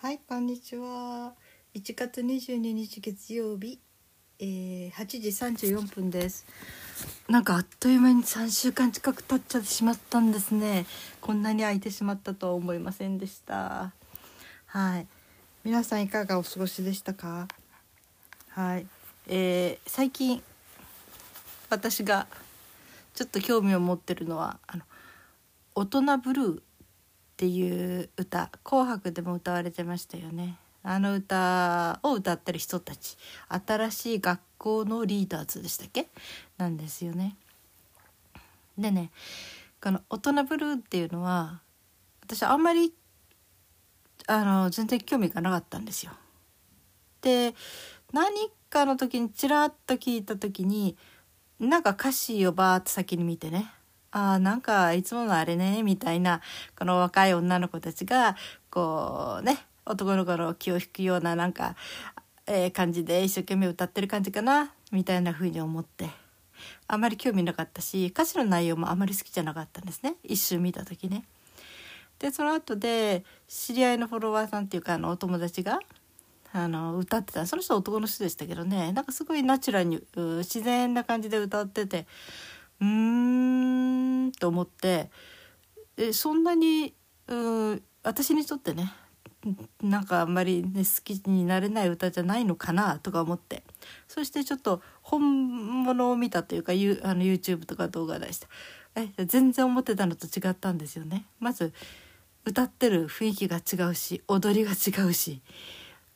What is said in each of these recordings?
はい、こんにちは。1月22日月曜日、えー、8時34分です。なんかあっという間に3週間近く経っちゃってしまったんですね。こんなに空いてしまったとは思いませんでした。はい。皆さんいかがお過ごしでしたか？はい。えー、最近私がちょっと興味を持ってるのはあの大人ブルーっていう歌「紅白」でも歌われてましたよねあの歌を歌ってる人たち新しい学校のリーダーズでしたっけ？なんですよね。でねこの「大人ブルー」っていうのは私あんまりあの全然興味がなかったんですよ。で何かの時にちらっと聞いた時になんか歌詞をバーッと先に見てねあーなんかいつものあれねみたいなこの若い女の子たちがこうね男の子の気を引くようななんか、えー感じで一生懸命歌ってる感じかなみたいな風に思って。あまり興味なかったし歌詞の内容もあまり好きじゃなかったんですね。一瞬見た時ね。でその後で知り合いのフォロワーさんっていうかあのお友達があの歌ってた。その人は男の人でしたけどね。なんかすごいナチュラルに自然な感じで歌っててうーんと思ってえそんなにう私にとってねなんかあんまり、ね、好きになれない歌じゃないのかなとか思ってそしてちょっと本物を見たというかあの YouTube とか動画出したえ全然思ってたのと違ったんですよね。まず歌ってる雰囲気が違うし踊りが違うし、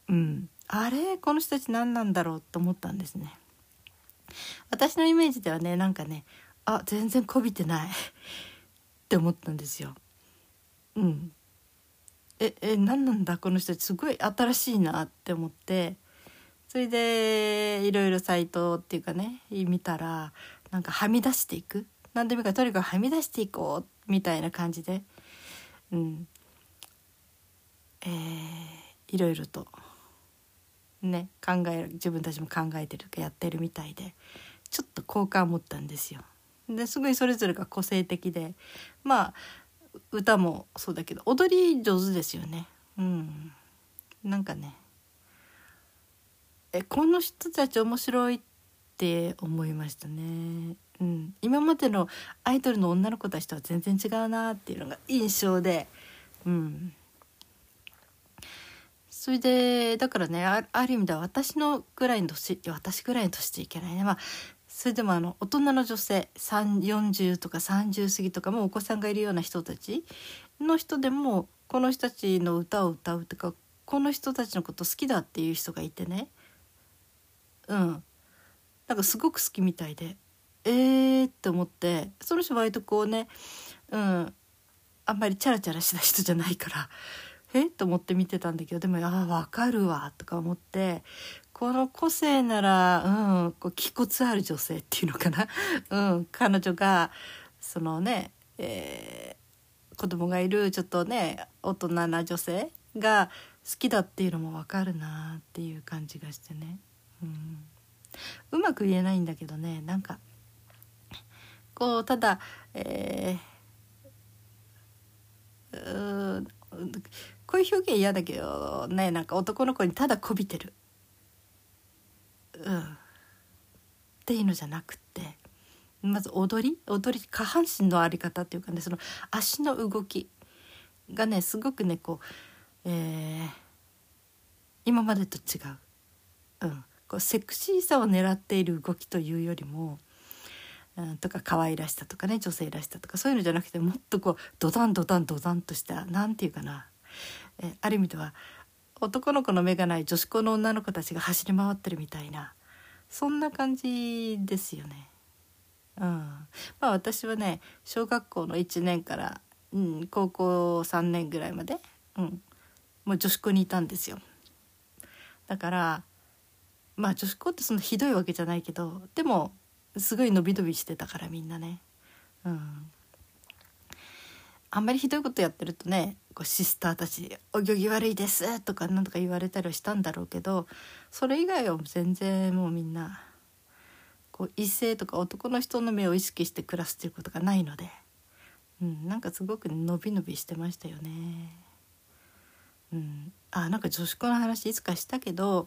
うん、あれこの人たち何なんだろうと思ったんですね。私のイメージではねなんかねあ全然こびてない。って思ったんですよ。うん、ええ何なんだ？この人すごい新しいなって思って。それでいろいろサイトっていうかね見たらなんかはみ出していく。何でもいいからとにかくはみ出していこうみたいな感じで、うん。えーいろいろと。ね考える自分たちも考えてるかやってるみたいでちょっと好感を持ったんですよ。ですごいそれぞれが個性的でまあ歌もそうだけど踊り上手ですよね。うん、なんかねえこの人たち面白いって思いましたね。うん、今までのアイドルの女の子たちとは全然違うなっていうのが印象で、うん、それでだからねあある意味では私のぐらいの年私ぐらいの年っていけないねまあそれでもあの大人の女性40とか30過ぎとかもお子さんがいるような人たちの人でもこの人たちの歌を歌うとかこの人たちのこと好きだっていう人がいてね。うん。なんかすごく好きみたいでえーって思ってその人割とこうねうんあんまりチャラチャラした人じゃないからえっと思って見てたんだけどでもああ分かるわとか思ってこの個性なら、うん、こう気骨ある女性っていうのかな、うん、彼女がそのね、えー子供がいるちょっとね大人な女性が好きだっていうのも分かるなっていう感じがしてね、うん、うまく言えないんだけどねなんかこうただ、えーうーこういう表現嫌だけどねなんか男の子にただこびてる、うん、っていうのじゃなくてまず踊り？踊り下半身のあり方っていうかねその足の動きがねすごくねこう、えー今までと違う,、うん、こうセクシーさを狙っている動きというよりも、うん、とか可愛らしさとかね女性らしさとかそういうのじゃなくてもっとこうドダンドダンドダンとしたなんていうかな、えある意味では男の子の目がない女子校の女の子たちが走り回ってるみたいなそんな感じですよね。うん、まあ私はね小学校の1年から、うん、高校3年ぐらいまで、うん、もう女子校にいたんですよ。だからまあ女子校ってそんなひどいわけじゃないけどでもすごい伸び伸びしてたからみんなね。うん、あんまりひどいことやってるとねこうシスターたち「お行儀悪いです」とかなんとか言われたりはしたんだろうけどそれ以外は全然もうみんなこう異性とか男の人の目を意識して暮らすっていうことがないので、うん、なんかすごく伸び伸びしてましたよね。うん、あなんか女子校の話いつかしたけど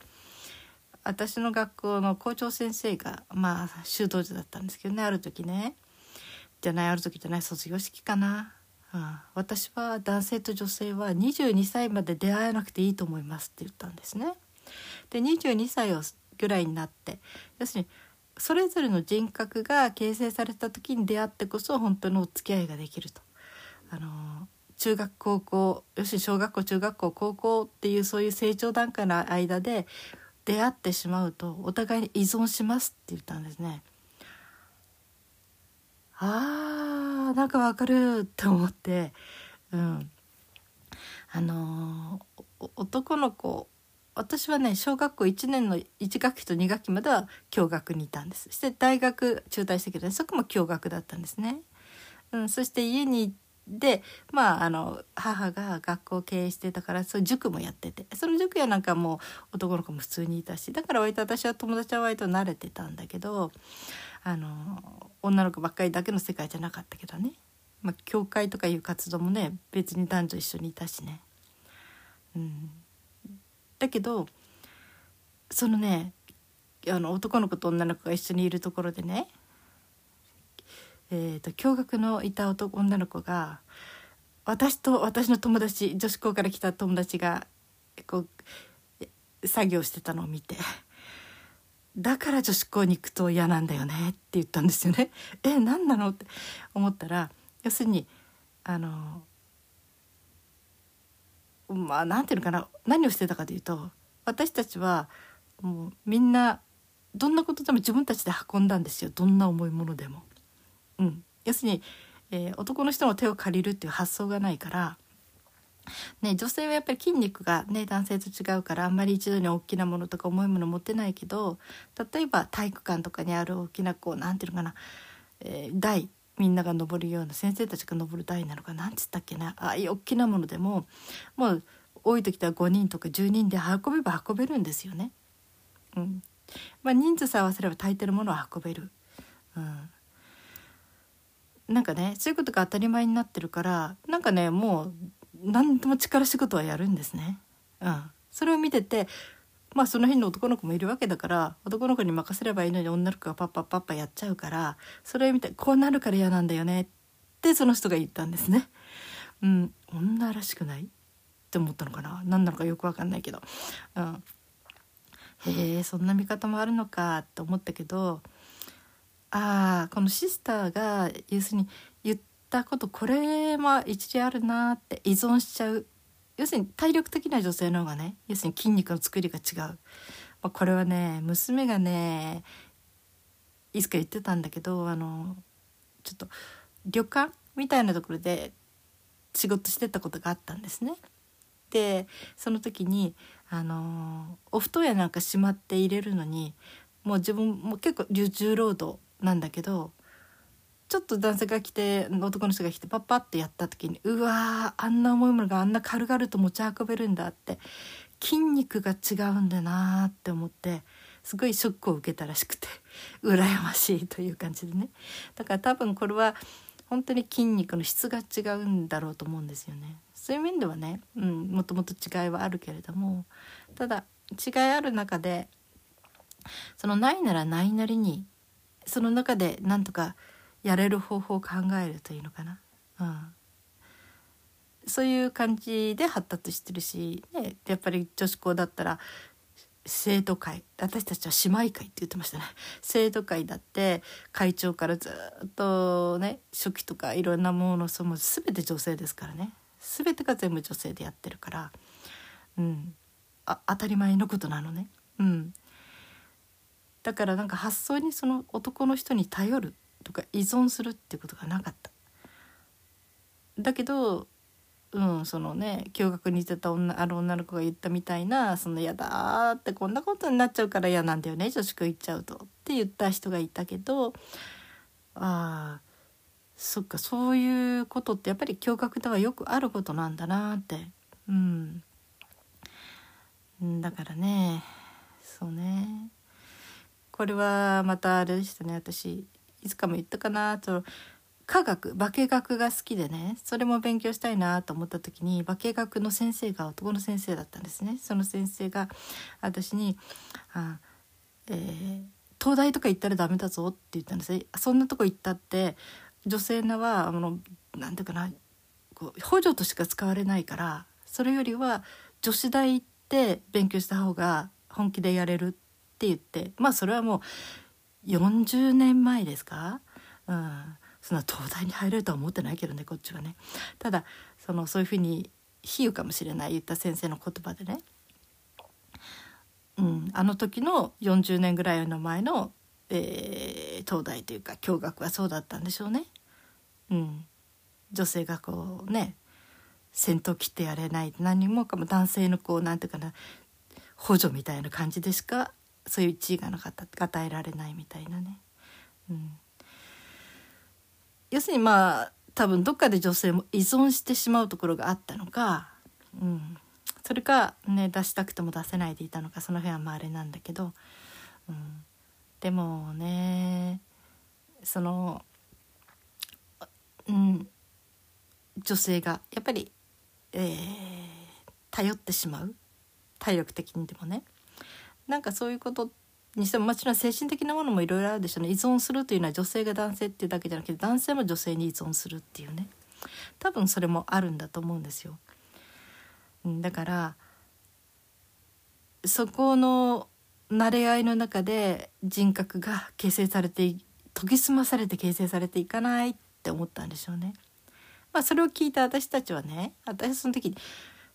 私の学校の校長先生がまあ修道女だったんですけどねある時ね。じゃないある時じゃない卒業式かな、うん、私は男性と女性は22歳まで出会えなくていいと思いますって言ったんですね。で22歳をぐらいになって要するにそれぞれの人格が形成された時に出会ってこそ本当のお付き合いができると。あの中学高校要するに小学校中学校高校っていうそういう成長段階の間で出会ってしまうとお互いに依存しますって言ったんですね。あーなんかわかるって思って、うん、あのー男の子私はね小学校1年の1学期と2学期までは共学にいたんです。そして大学中退したけど、ね、そこも共学だったんですね。うん、そして家にでまああの母が学校を経営してたからそう塾もやってて。その塾やなんかもう男の子も普通にいたしだから割と私は友達は割と慣れてたんだけどあの女の子ばっかりだけの世界じゃなかったけどね、まあ、教会とかいう活動もね別に男女一緒にいたしね。うん、だけどそのねあの男の子と女の子が一緒にいるところでねえー、と共学のいた男女の子が私と私の友達女子校から来た友達がこう作業してたのを見て「だから女子校に行くと嫌なんだよね」って言ったんですよね。え何なの？って思ったら要するにあのまあなんていうのかな何をしてたかというと私たちはもうみんなどんなことでも自分たちで運んだんですよどんな重いものでも。うん、要するに、えー男の人の手を借りるっていう発想がないから、ね、女性はやっぱり筋肉が、ね、男性と違うからあんまり一度に大きなものとか重いもの持ってないけど例えば体育館とかにある大きなこうなんていうのかな、えー台みんなが登るような先生たちが登る台なのかなんつったっけなああいう大きなものでももう多い時では5人とか10人で運べば運べるんですよね。うんまあ、人数さえ合わせれば大抵のものは運べる。うんなんかねそういうことが当たり前になってるからなんかねもう何でも力仕事はやるんですね。うん、それを見ててまあその辺の男の子もいるわけだから男の子に任せればいいのに女の子がパッパッパッパやっちゃうからそれを見てこうなるから嫌なんだよねってその人が言ったんですね。うん、女らしくない？って思ったのかな？何なのかよくわかんないけど、うん、へえそんな見方もあるのかって思ったけどああこのシスターが要するにったことこれも一理あるなって依存しちゃう要するに体力的な女性の方がね要するに筋肉の作りが違う、まあ、これはね娘がねいつか言ってたんだけどあのちょっと旅館みたいなところで仕事してたことがあったんですね。でその時にあのお布団やなんかしまって入れるのにもう自分も結構重労働なんだけどちょっと男性が来て男の人が来てパッパッてやった時にうわーあんな重いものがあんな軽々と持ち運べるんだって筋肉が違うんだなって思ってすごいショックを受けたらしくて羨ましいという感じでねだから多分これは本当に筋肉の質が違うんだろうと思うんですよね。そういう面ではね、うん、もともと違いはあるけれどもただ違いある中でそのないならないなりにその中でなんとかやれる方法を考えるというのかな、うん、そういう感じで発達してるし、ね、やっぱり女子校だったら生徒会私たちは姉妹会って言ってましたね。生徒会だって会長からずっとね初期とかいろんなものその全て女性ですからね。全てが全部女性でやってるから、うん、あ当たり前のことなのね。うん。だからなんか発想にその男の人に頼るとか依存するってことがなかった。だけど、うん、そのね驚愕に似てた女ある女の子が言ったみたいな「その嫌だ」ってこんなことになっちゃうから嫌なんだよね女子校行っちゃうとって言った人がいたけどああそっかそういうことってやっぱり驚愕ではよくあることなんだなって。うん。だからねそうね。これはまたあれでしたね私。いつかも言ったかなと。科学化学が好きでねそれも勉強したいなと思った時に化学の先生が男の先生だったんですね。その先生が私に「あえー、東大とか行ったらダメだぞ」って言ったんですそんなとこ行ったって女性のはあのなんていうかなこう補助としか使われないからそれよりは女子大行って勉強した方が本気でやれるって言ってまあそれはもう40年前ですか、うん、そんな東大に入れるとは思ってないけどねこっちはね。ただそのそういうふうに比喩かもしれない言った先生の言葉でね、うん、あの時の40年ぐらいの前の、えー、東大というか共学はそうだったんでしょうね。うん、女性がこうね先頭切ってやれない何もかも男性のこうなんていうかな補助みたいな感じでしかそういう地位がなかった与えられないみたいなね。うん。要するにまあ多分どっかで女性も依存してしまうところがあったのか、うん、それかね出したくても出せないでいたのかその辺はまああれなんだけど、うん、でもねその、うん、女性がやっぱり、えー、頼ってしまう。体力的にでもね。なんかそういうことにしてももちろん精神的なものもいろいろあるでしょうね依存するというのは女性が男性っていうだけじゃなくて男性も女性に依存するっていうね多分それもあるんだと思うんですよ。だからそこの慣れ合いの中で人格が形成されて研ぎ澄まされて形成されていかないって思ったんでしょうね。まあ、それを聞いた私たちはね私その時に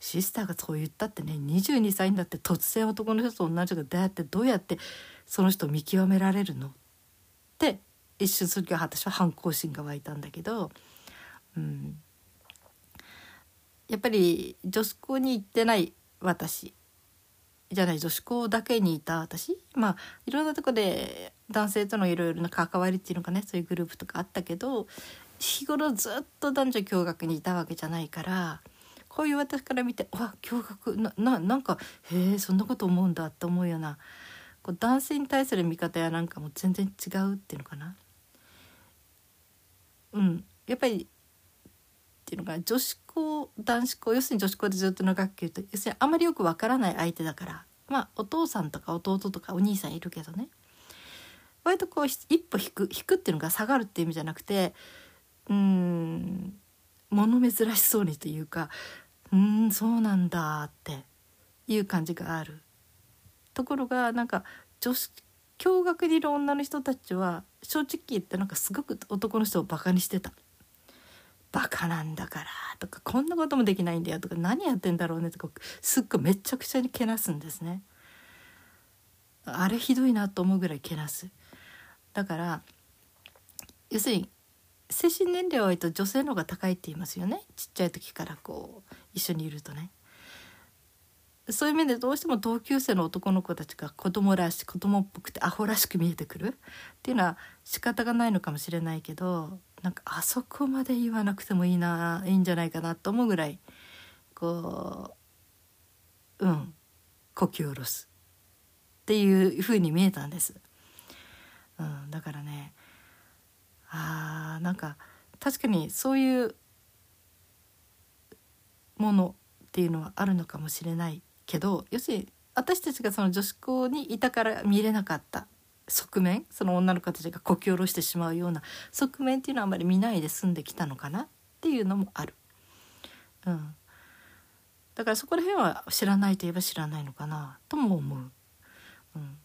シスターがそう言ったってね22歳になって突然男の人と同じがどうやってどうやってその人を見極められるの？って一瞬する時は私は反抗心が湧いたんだけど、うん、やっぱり女子校に行ってない私じゃない女子校だけにいた私まあいろんなとこで男性とのいろいろな関わりっていうのかねそういうグループとかあったけど日頃ずっと男女共学にいたわけじゃないからこういう私から見てわ驚愕。なななんかへえそんなこと思うんだって思うようなこう男性に対する見方やなんかも全然違うっていうのかな。うん、やっぱりっていうのが女子校男子校要するに女子校でずっと長く言うと要するにあまりよくわからない相手だから。まあお父さんとか弟とかお兄さんいるけどね。割とこう一歩引く引くっていうのが下がるっていう意味じゃなくてうん物珍しそうにというかうんそうなんだっていう感じがあるところがなんか女子共学にいる女の人たちは正直言ってなんかすごく男の人をバカにしてた。バカなんだからとかこんなこともできないんだよとか何やってんだろうねとかすっごいめちゃくちゃにけなすんですね。あれひどいなと思うぐらいけなす。だから要するに精神年齢は割と女性の方が高いって言いますよねちっちゃい時からこう一緒にいるとね。そういう面でどうしても同級生の男の子たちが子供らしい子供っぽくてアホらしく見えてくるっていうのは仕方がないのかもしれないけどなんかあそこまで言わなくてもいいないいんじゃないかなと思うぐらいこううん呼吸を下ろすっていうふうに見えたんです。うん、だからねあーなんか確かにそういうものっていうのはあるのかもしれないけど要するに私たちがその女子校にいたから見れなかった側面その女の子たちがこき下ろしてしまうような側面っていうのはあんまり見ないで済んできたのかな？っていうのもある。うん、だからそこら辺は知らないといえば知らないのかな？とも思う。うん、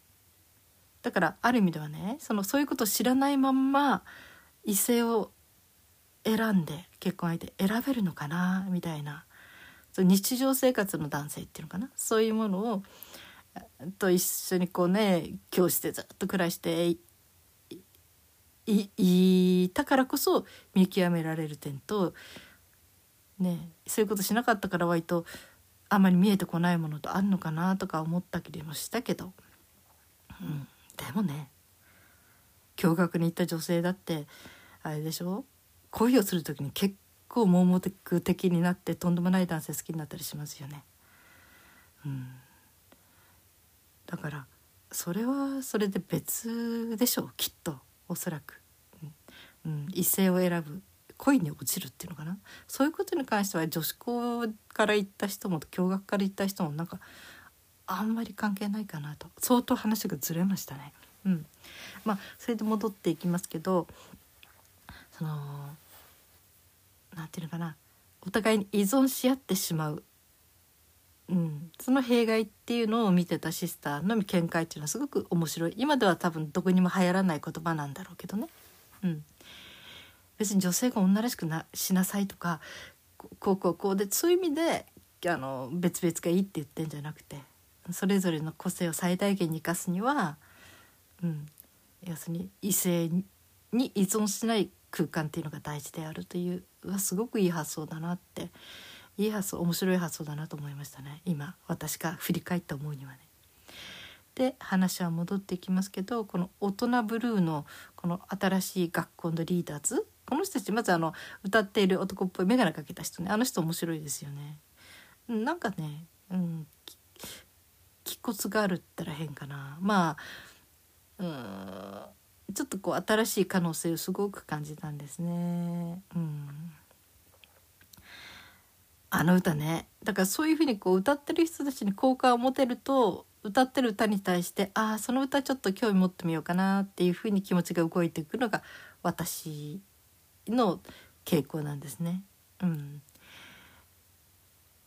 だからある意味ではねそのそういうことを知らないまんま異性を選んで結婚相手選べるのかな？みたいな。日常生活の男性っていうのかな？そういうものをと一緒にこうね教室でずっと暮らしていたからこそ見極められる点と、ね、そういうことしなかったから割とあまり見えてこないものとあるのかなとか思ったりもしたけど、うん、でもね驚愕に行った女性だってあれでしょ？恋をする時に結構盲目的になってとんでもない男性好きになったりしますよね。うん、だからそれはそれで別でしょうきっと。おそらく。うん、異性を選ぶ恋に落ちるっていうのかな？そういうことに関しては女子校から行った人も共学から行った人もなんかあんまり関係ないかなと。相当話がずれましたね。うん、まあそれで戻っていきますけどそのなんていうのかな。お互いに依存し合ってしまう、うん、その弊害っていうのを見てたシスターの見解っていうのはすごく面白い。今では多分どこにも流行らない言葉なんだろうけどね。うん、別に女性が女らしくなしなさいとかこうこうこうでそういう意味であの別々がいいって言ってんじゃなくてそれぞれの個性を最大限に生かすには、うん、要するに異性に依存しない空間っていうのが大事であるというはすごくいい発想だなっていい発想面白い発想だなと思いましたね今私が振り返って思うにはね。で話は戻ってきますけどこの「大人ブルーの」この新しい学校のリーダーズこの人たちまずあの歌っている男っぽい眼鏡かけた人ねあの人面白いですよね。なんかね、うん、気骨があるったら変かなまあうんちょっとこう新しい可能性をすごく感じたんですね。うん、あの歌ねだからそういうふうにこう歌ってる人たちに好感を持てると歌ってる歌に対してああその歌ちょっと興味持ってみようかなっていうふうに気持ちが動いていくのが私の傾向なんですね。うん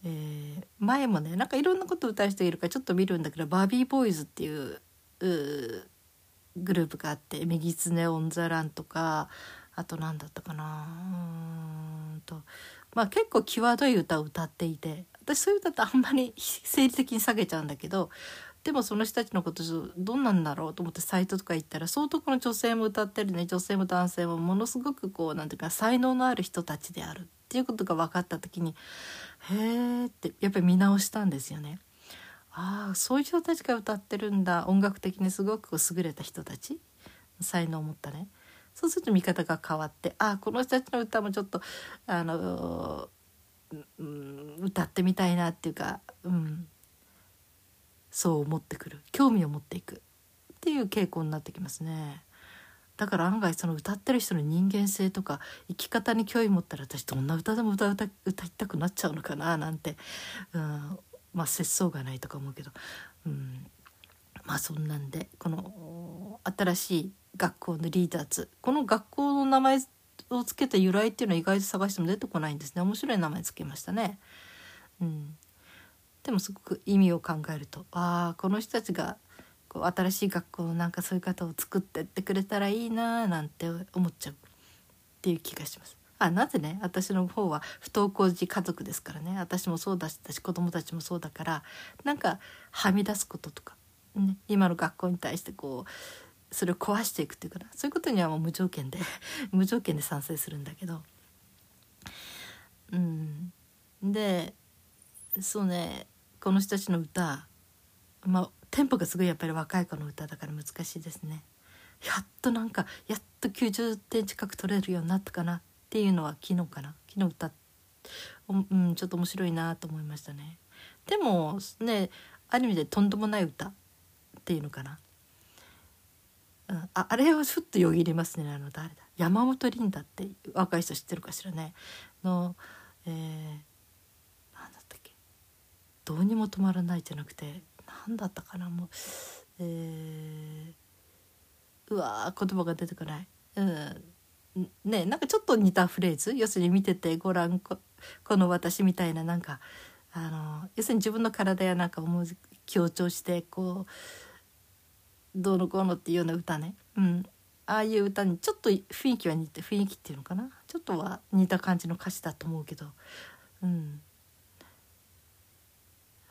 えー、前もねなんかいろんなこと歌う人いるからちょっと見るんだけどバービーボーイズっていうグループがあって「メギツネ・オン・ザ・ラン」とかあと何だったかなうんとまあ結構際どい歌を歌っていて私そういう歌ってあんまり 生理的に下げちゃうんだけどでもその人たちのことどんなんだろうと思ってサイトとか行ったら相当この女性も歌ってるね女性も男性もものすごくこう何ていうか才能のある人たちであるっていうことが分かった時にへえってやっぱり見直したんですよね。ああそういう人たちが歌ってるんだ。音楽的にすごく優れた人たち。才能を持ったね。そうすると見方が変わってああこの人たちの歌もちょっとあの、うん、歌ってみたいなっていうか、うん、そう思ってくる。興味を持っていく。っていう傾向になってきますね。だから案外その歌ってる人の人間性とか生き方に興味持ったら私どんな歌でも歌歌いたくなっちゃうのかななんて、うん、まあ節操がないとか思うけど、うん、まあそんなんでこの新しい学校のリーダーズ。この学校の名前を付けた由来っていうのは意外と探しても出てこないんですね。面白い名前付けましたね。うん、でもすごく意味を考えるとああこの人たちがこう新しい学校のなんかそういう方を作ってってくれたらいいなーなんて思っちゃうっていう気がします。あなぜね私の方は不登校児家族ですからね。私もそうだしたし子供たちもそうだからなんかはみ出すこととか、ね、今の学校に対してこうそれを壊していくっていうかな。そういうことにはもう無条件で 無条件で賛成するんだけど。うん。でそうねこの人たちの歌まあテンポがすごいやっぱり若い子の歌だから難しいですね。やっとなんかやっと90点近く取れるようになったかな。っていうのは昨日かな？昨日歌うんちょっと面白いなと思いましたね。でもねある意味でとんでもない歌っていうのかな、うん、ああれをちょっとよぎりますねあの誰だ？山本リンダって若い人知ってるかしらね。のえーどうにも止まらないじゃなくて何だったかな？もうえー、うわ言葉が出てこない。うん。ねなんかちょっと似たフレーズ？要するに見ててご覧ここの私みたいななんかあの要するに自分の体やなんか思う強調してこうどうのこうのっていうような歌ね、うん、ああいう歌にちょっと雰囲気は似て雰囲気っていうのかな？ちょっとは似た感じの歌詞だと思うけど、うん、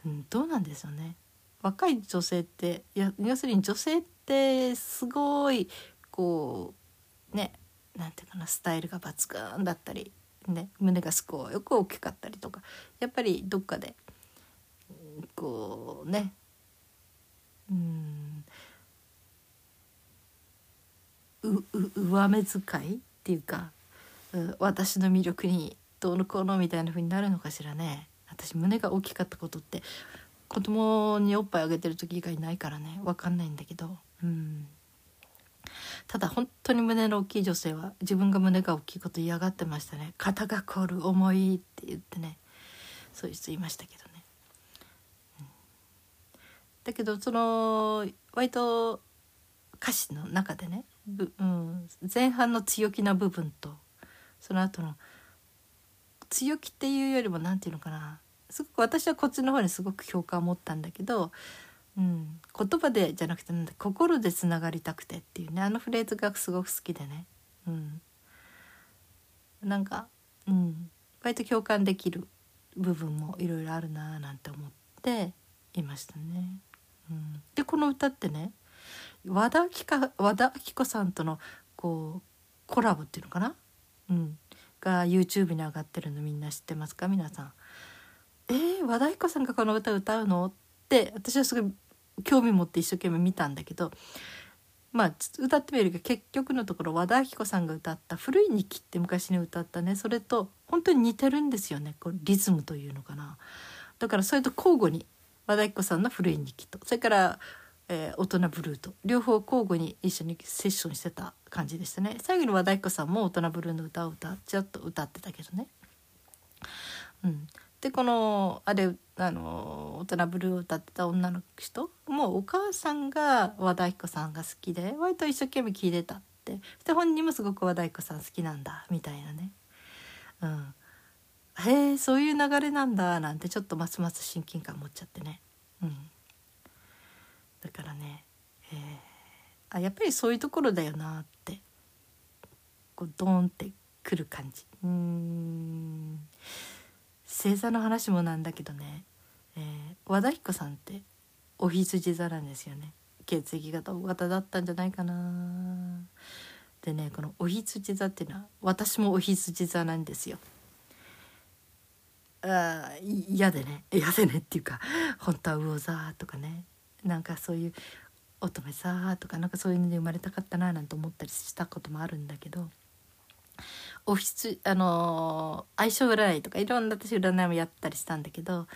うん、どうなんでしょうね。若い女性って要するに女性ってすごいこうねなんていうかなスタイルが抜群だったり、ね、胸がすごいく大きかったりとかやっぱりどっかでこうねうんう上目遣いっていうかう私の魅力にどうのこうのみたいな風になるのかしらね。私胸が大きかったことって子供におっぱいあげてる時以外ないからね分かんないんだけどうんただ本当に胸の大きい女性は自分が胸が大きいこと嫌がってましたね。肩が凝る重いって言ってね。そういう人いましたけどね、うん、だけどその割と歌詞の中でね、うん、前半の強気な部分とその後の強気っていうよりも何て言うのかな。すごく私はこっちの方にすごく共感を持ったんだけど、うん、言葉でじゃなくて心でつながりたくてっていうね。あのフレーズがすごく好きでね、うん、なんか、うん、割と共感できる部分もいろいろあるなーなんて思っていましたね。うん、でこの歌ってね和田アキ和田アキ子さんとのこうコラボっていうのかな、うん、が YouTube に上がってるのみんな知ってますか？皆さん。えー、和田アキ子さんがこの歌歌うの？って私はすごい興味持って一生懸命見たんだけどまあ歌ってみるけど結局のところ和田アキ子さんが歌った「古い日記」って昔に歌ったねそれと本当に似てるんですよねこうリズムというのかな。だからそれと交互に和田アキ子さんの「古い日記と」それからえー、大人ブルーと両方交互に一緒にセッションしてた感じでしたね最後に和田彦さんも大人ブルーの歌を歌ちょっと歌ってたけどね。うん、でこのあれあの大人ブルーを歌ってた女の人？もうお母さんが和田彦さんが好きで割と一生懸命聴いてたって。で本人もすごく和田彦さん好きなんだみたいなね。うん、へえそういう流れなんだなんてちょっとますます親近感持っちゃってね。うん。だからね、え、あやっぱりそういうところだよなってこうドーンってくる感じ。うん。星座の話もなんだけどね、えー、和田彦さんってお羊座なんですよね。血液型 O 型だったんじゃないかな。でねこのお羊座っていうのは私もお羊座なんですよ。あ嫌でね。嫌でねっていうか本当は魚座とかね。なんかそういう乙女さとかなんかそういうので生まれたかったななんて思ったりしたこともあるんだけどオフィスあのー、相性占いとかいろんな私占いもやったりしたんだけど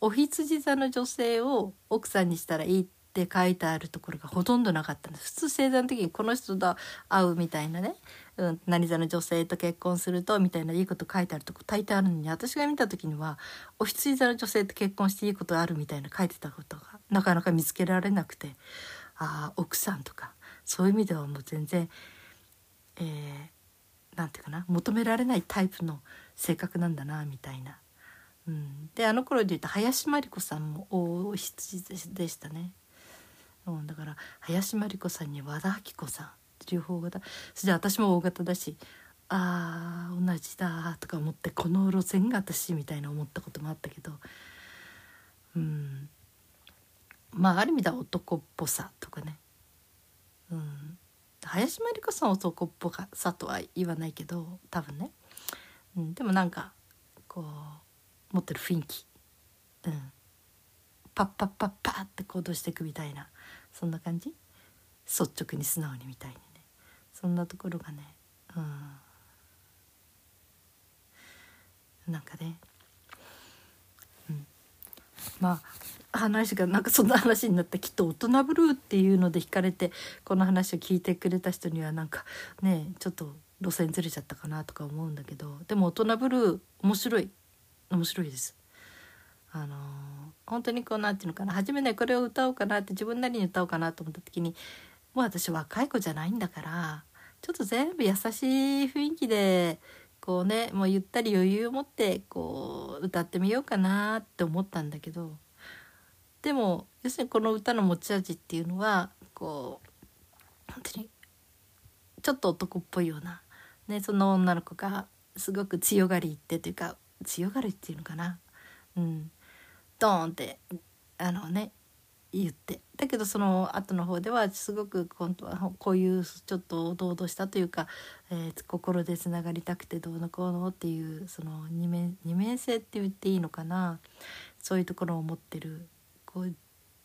お羊座の女性を奥さんにしたらいいって書いてあるところがほとんどなかったんです。普通星座の時にこの人と会うみたいなね、うん、何座の女性と結婚するとみたいないいこと書いてあるとこ大抵あるのに私が見た時にはお羊座の女性と結婚していいことあるみたいな書いてたことがなかなか見つけられなくて。ああ奥さんとか。そういう意味ではもう全然えー、ていうかな。求められないタイプの性格なんだなみたいな。うん、であの頃で言うと林真理子さんも大羊でしたね。うん、だから林真理子さんに和田アキ子さん両方型それで私も大型だしあー同じだとか思ってこの路線が私みたいな思ったこともあったけどうん。まあある意味では男っぽさとかね、うん、林真理子さん男っぽさとは言わないけど多分ね、うん、でもなんかこう持ってる雰囲気、うん、パッパッパッパッって行動していくみたいな。そんな感じ？率直に素直にみたいにね。そんなところがねうん。なんかね。うん。まあ話がなんかそんな話になってきっと「大人ブルー」っていうので惹かれてこの話を聞いてくれた人にはなんかねちょっと路線ずれちゃったかなとか思うんだけどでも「大人ブルー」面白い。面白いです。あのー、本当にこうなんていうのかな初めねこれを歌おうかなって自分なりに歌おうかなと思った時にもう私若い子じゃないんだからちょっと全部優しい雰囲気でこうねもうゆったり余裕を持ってこう歌ってみようかなって思ったんだけどでも要するにこの歌の持ち味っていうのはこう本当にちょっと男っぽいような、ね、その女の子がすごく強がりってというか強がりっていうのかな、うん、ドーンってあのね言って。だけどその後の方ではすごく本当はこういうちょっと堂々したというか、えー、心でつながりたくてどうのこうのっていうその二面二面性って言っていいのかな。そういうところを持ってるこう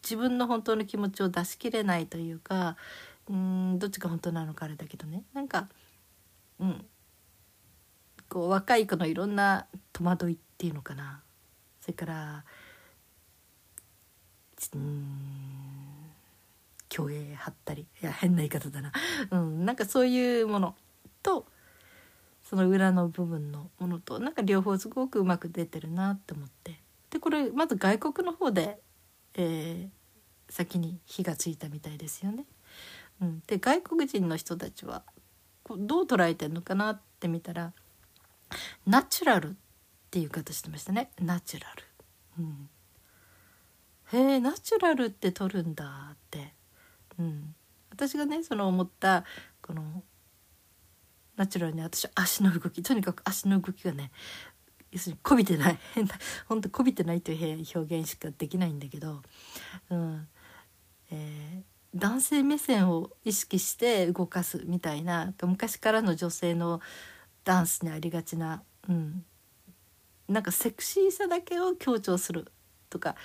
自分の本当の気持ちを出し切れないというかうんどっちが本当なのかあれだけどね。なんかうん。こう若い子のいろんな戸惑いっていうのかな。それからうん競泳張ったりいや変な言い方だな、うん、なんかそういうもの。とその裏の部分のものとなんか両方すごくうまく出てるなって思って。でこれまず外国の方で、えー、先に火がついたみたいですよね。うん、で外国人の人たちはどう捉えてんのかなって見たらナチュラルっていう形してましたね。ナチュラル。うん、へえナチュラルって取るんだって、うん、私がねその思ったこのナチュラルに私足の動きとにかく足の動きがね要するにこびてない。変 な本当こびてないという表現しかできないんだけど、うん。えー、男性目線を意識して動かすみたいな昔からの女性のダンスにありがちな、うん、なんかセクシーさだけを強調するとか、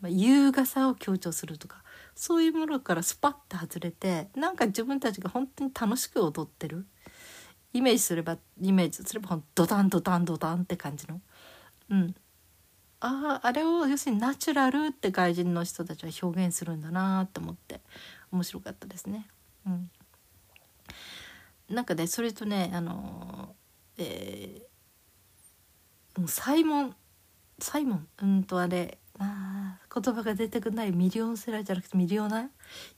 まあ、優雅さを強調するとかそういうものからスパッと外れてなんか自分たちが本当に楽しく踊ってる。イメージすればイメージすればドタンドタンドタンって感じの。うん。あああれを要するにナチュラルって外人の人たちは表現するんだなと思って面白かったですね。うん、なんかねそれとねあのえー、サイモンサイモンうんとあれあ言葉が出てくんない。ミリオンセラーじゃなくてミリオナ？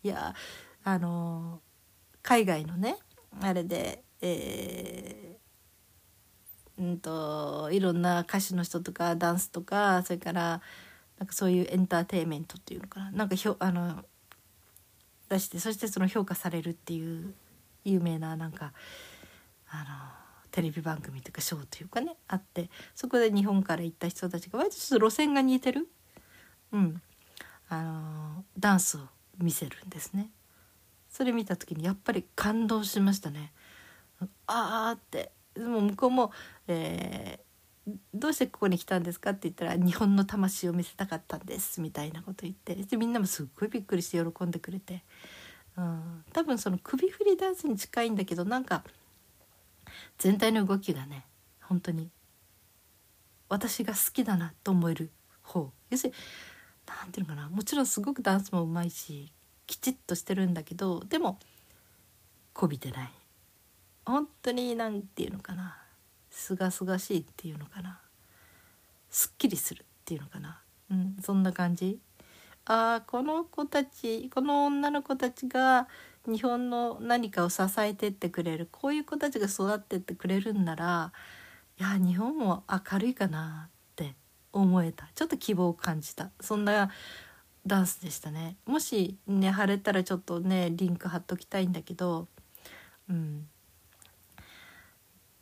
いやあの海外のねあれでえー、うんといろんな歌手の人とかダンスとかそれからなんかそういうエンターテインメントっていうのかな。なんかひょあの出してそしてその評価されるっていう有名ななんかあのテレビ番組とかショーというかねあってそこで日本から行った人たちが割とちょっと路線が似てる、うん、あのダンスを見せるんですね。それ見た時にやっぱり感動しましたね。ああってでも向こうも、えー、どうしてここに来たんですか?」って言ったら「日本の魂を見せたかったんです」みたいなこと言ってでみんなもすっごいびっくりして喜んでくれて、うん、多分その首振りダンスに近いんだけどなんか全体の動きがね本当に私が好きだなと思える方。要するに何ていうのかな。もちろんすごくダンスもうまいしきちっとしてるんだけどでもこびてない。本当に何て言うのかな。すがすがしいっていうのかな。すっきりするっていうのかな、うん、そんな感じ。ああこの子たちこの女の子たちが日本の何かを支えてってくれるこういう子たちが育ってってくれるんならいや日本も明るいかなって思えた。ちょっと希望を感じた。そんなダンスでしたね。もしね晴れたらちょっとねリンク貼っときたいんだけどうん。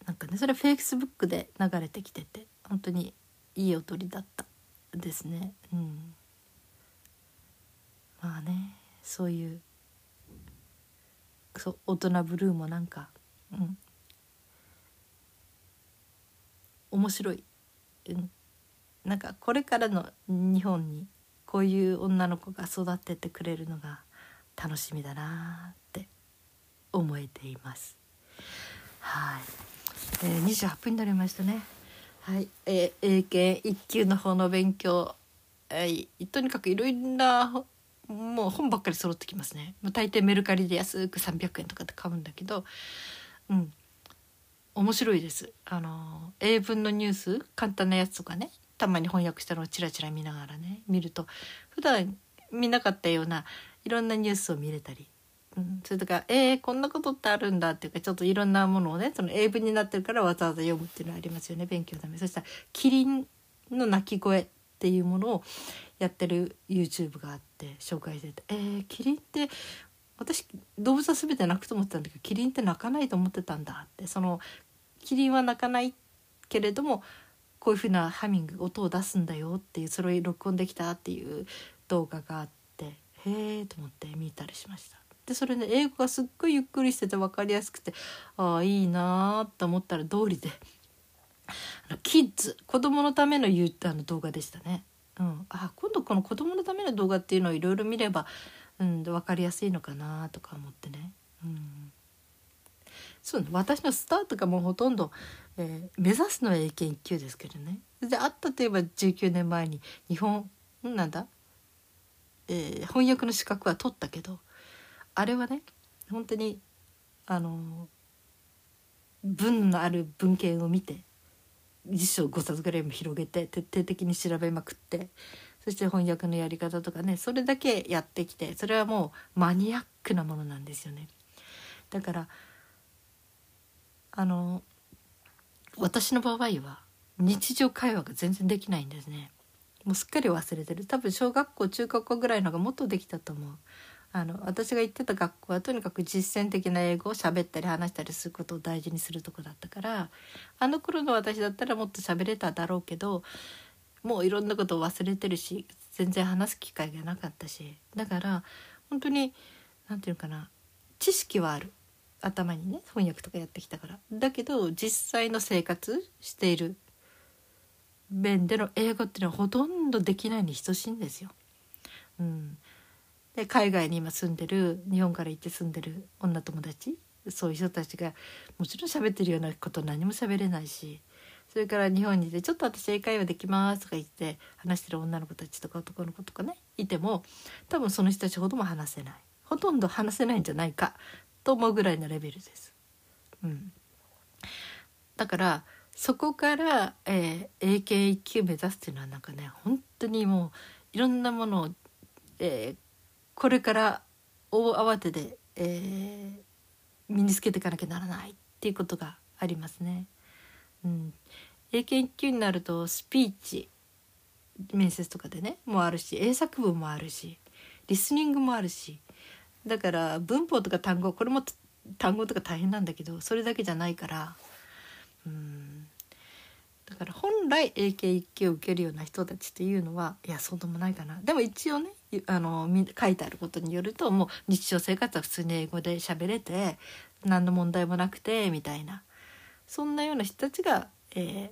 なんかねそれフェイスブックで流れてきてて本当にいい踊りだったですね。うん。まあねそういうそう大人ブルーもなんかうん。面白い、うん、なんかこれからの日本にこういう女の子が育ってってくれるのが楽しみだなって思えています。はい。えー、28分になりましたね。はい、えー、英検1級の方の勉強、えー、とにかくいろいろなもう本ばっかり揃ってきますね。大抵メルカリで安く300円とかで買うんだけどうん。面白いです。あの英文のニュース簡単なやつとかねたまに翻訳したのをチラチラ見ながらね見ると普段見なかったようないろんなニュースを見れたりうん、それとかえー、こんなことってあるんだっていうかちょっといろんなものをねその英文になってるからわざわざ読むっていうのはありますよね勉強のため。そしたらキリンの鳴き声っていうものをやってる YouTube があって紹介してて「えー、キリンって私動物は全て鳴くと思ってたんだけどキリンって鳴かないと思ってたんだ」ってそのキリンは鳴かないけれどもこういうふうなハミング音を出すんだよっていうそれを録音できたっていう動画があってへえと思って見たりしました。でそれね英語がすっごいゆっくりしてて分かりやすくてああいいなと思ったら通りであのキッズ子供のためのユあの動画でしたね。うん、あ今度この子供のための動画っていうのをいろいろ見れば、うん、分かりやすいのかなとか思ってね。うん。そう私のスタートがもうほとんど、えー、目指すのは英検1級ですけどね。であったといえば19年前に日本なんだ、えー、翻訳の資格は取ったけどあれはね本当にあの文のある文献を見て辞書5冊ぐらいも広げて徹底的に調べまくってそして翻訳のやり方とかねそれだけやってきてそれはもうマニアックなものなんですよね。だからあの私の場合は日常会話が全然できないんですね。もうすっかり忘れてる多分小学校中学校ぐらいのがもっとできたと思う。あの私が行ってた学校はとにかく実践的な英語を喋ったり話したりすることを大事にするとこだったからあの頃の私だったらもっと喋れただろうけどもういろんなことを忘れてるし全然話す機会がなかったし。だから本当に何て言うかな知識はある。頭にね翻訳とかやってきたから。だけど実際の生活している。面での英語っていうのはほとんどできないに等しいんですよ。うん、で海外に今住んでる日本から行って住んでる女友達そういう人たちがもちろん喋ってるようなこと何も喋れないしそれから日本にいて「ちょっと私英会話できます」とか言って話してる女の子たちとか男の子とかねいても多分その人たちほども話せないほとんど話せないんじゃないかと思うぐらいのレベルです。うん、だからそこから、えー、英検1級目指すっていうのはなんかね本当にもういろんなものを、えー、これから大慌てで、えー、身につけていかなきゃならないっていうことがありますね。うん、英検1級になるとスピーチ面接とかでねもあるし英作文もあるしリスニングもあるしだから文法とか単語これも単語とか大変なんだけどそれだけじゃないからうん。だから本来英検1級を受けるような人たちっていうのはいやそうでもないかな。でも一応ねあの書いてあることによるともう日常生活は普通に英語で喋れて何の問題もなくてみたいなそんなような人たちが、え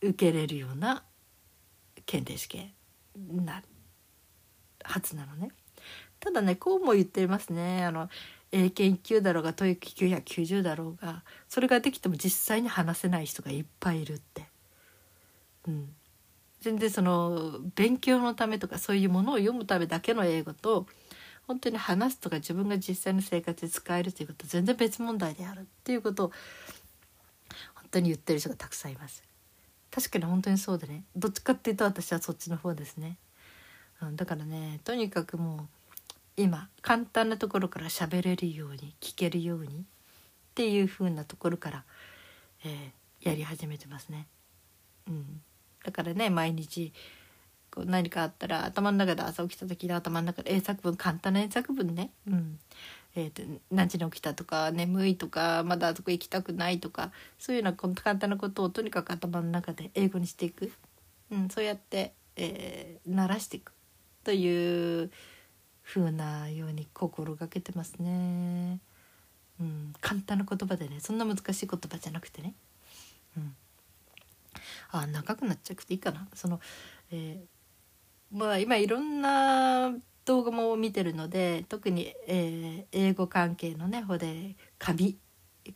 ー、受けれるような検定試験なはずなのね。ただねこうも言ってますねあの英検1だろうが TOEIC990 だろうがそれができても実際に話せない人がいっぱいいるって。うん、全然その勉強のためとかそういうものを読むためだけの英語と本当に話すとか自分が実際の生活で使えるということは全然別問題であるっていうことを本当に言ってる人がたくさんいます。確かに本当にそうでねどっちかっていうと私はそっちの方ですね。うん、だからねとにかくもう今簡単なところから喋れるように聞けるようにっていう風なところから、えー、やり始めてますね。うん、だからね毎日こう何かあったら頭の中で朝起きた時の頭の中で英作文簡単な英作文ね、うん。えーと、何時に起きたとか眠いとかまだあそこ行きたくないとかそういうような簡単なことをとにかく頭の中で英語にしていく、うん、そうやって、えー、慣らしていく。という風なように心がけてますね。うん、簡単な言葉でねそんな難しい言葉じゃなくてね。うん、あ長くなっちゃくていいかな。その、えー、まあ今いろんな動画も見てるので特に、えー、英語関係のね方で紙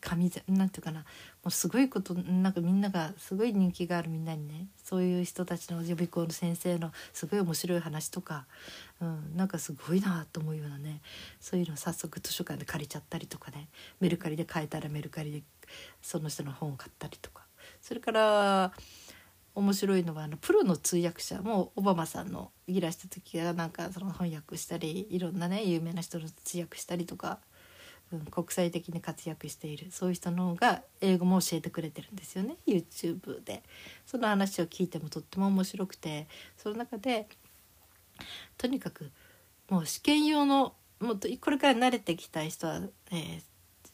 紙なんていうかな。もうすごいことなんかみんながすごい人気があるみんなにねそういう人たちの予備校の先生のすごい面白い話とか、うん、なんかすごいなと思うようなねそういうのを早速図書館で借りちゃったりとかね。メルカリで買えたらメルカリでその人の本を買ったりとか。それから面白いのはあのプロの通訳者もオバマさんのいらした時はなんかその翻訳したりいろんなね有名な人の通訳したりとかうん、国際的に活躍しているそういう人の方が英語も教えてくれてるんですよね YouTube で。その話を聞いてもとっても面白くてその中でとにかくもう試験用のもっとこれから慣れてきたい人は、えー、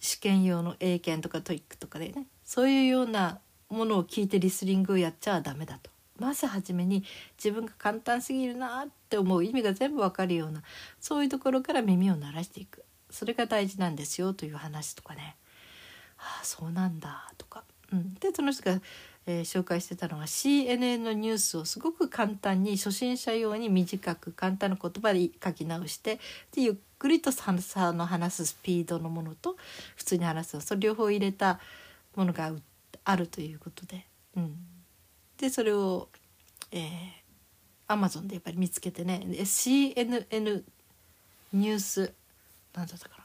試験用の英検とか TOEIC とかでねそういうようなものを聞いてリスニングをやっちゃダメだと。まず初めに自分が簡単すぎるなって思う意味が全部わかるようなそういうところから耳を慣らしていく。それが大事なんですよという話とかね。ああそうなんだとか、うん、でその人が、えー、紹介してたのは CNN のニュースをすごく簡単に初心者用に短く簡単な言葉で書き直してでゆっくりとさの話すスピードのものと普通に話すそれ両方入れたものがあるということで、うん、でそれを、えー、Amazon でやっぱり見つけてね。CNN ニュース何だったかな。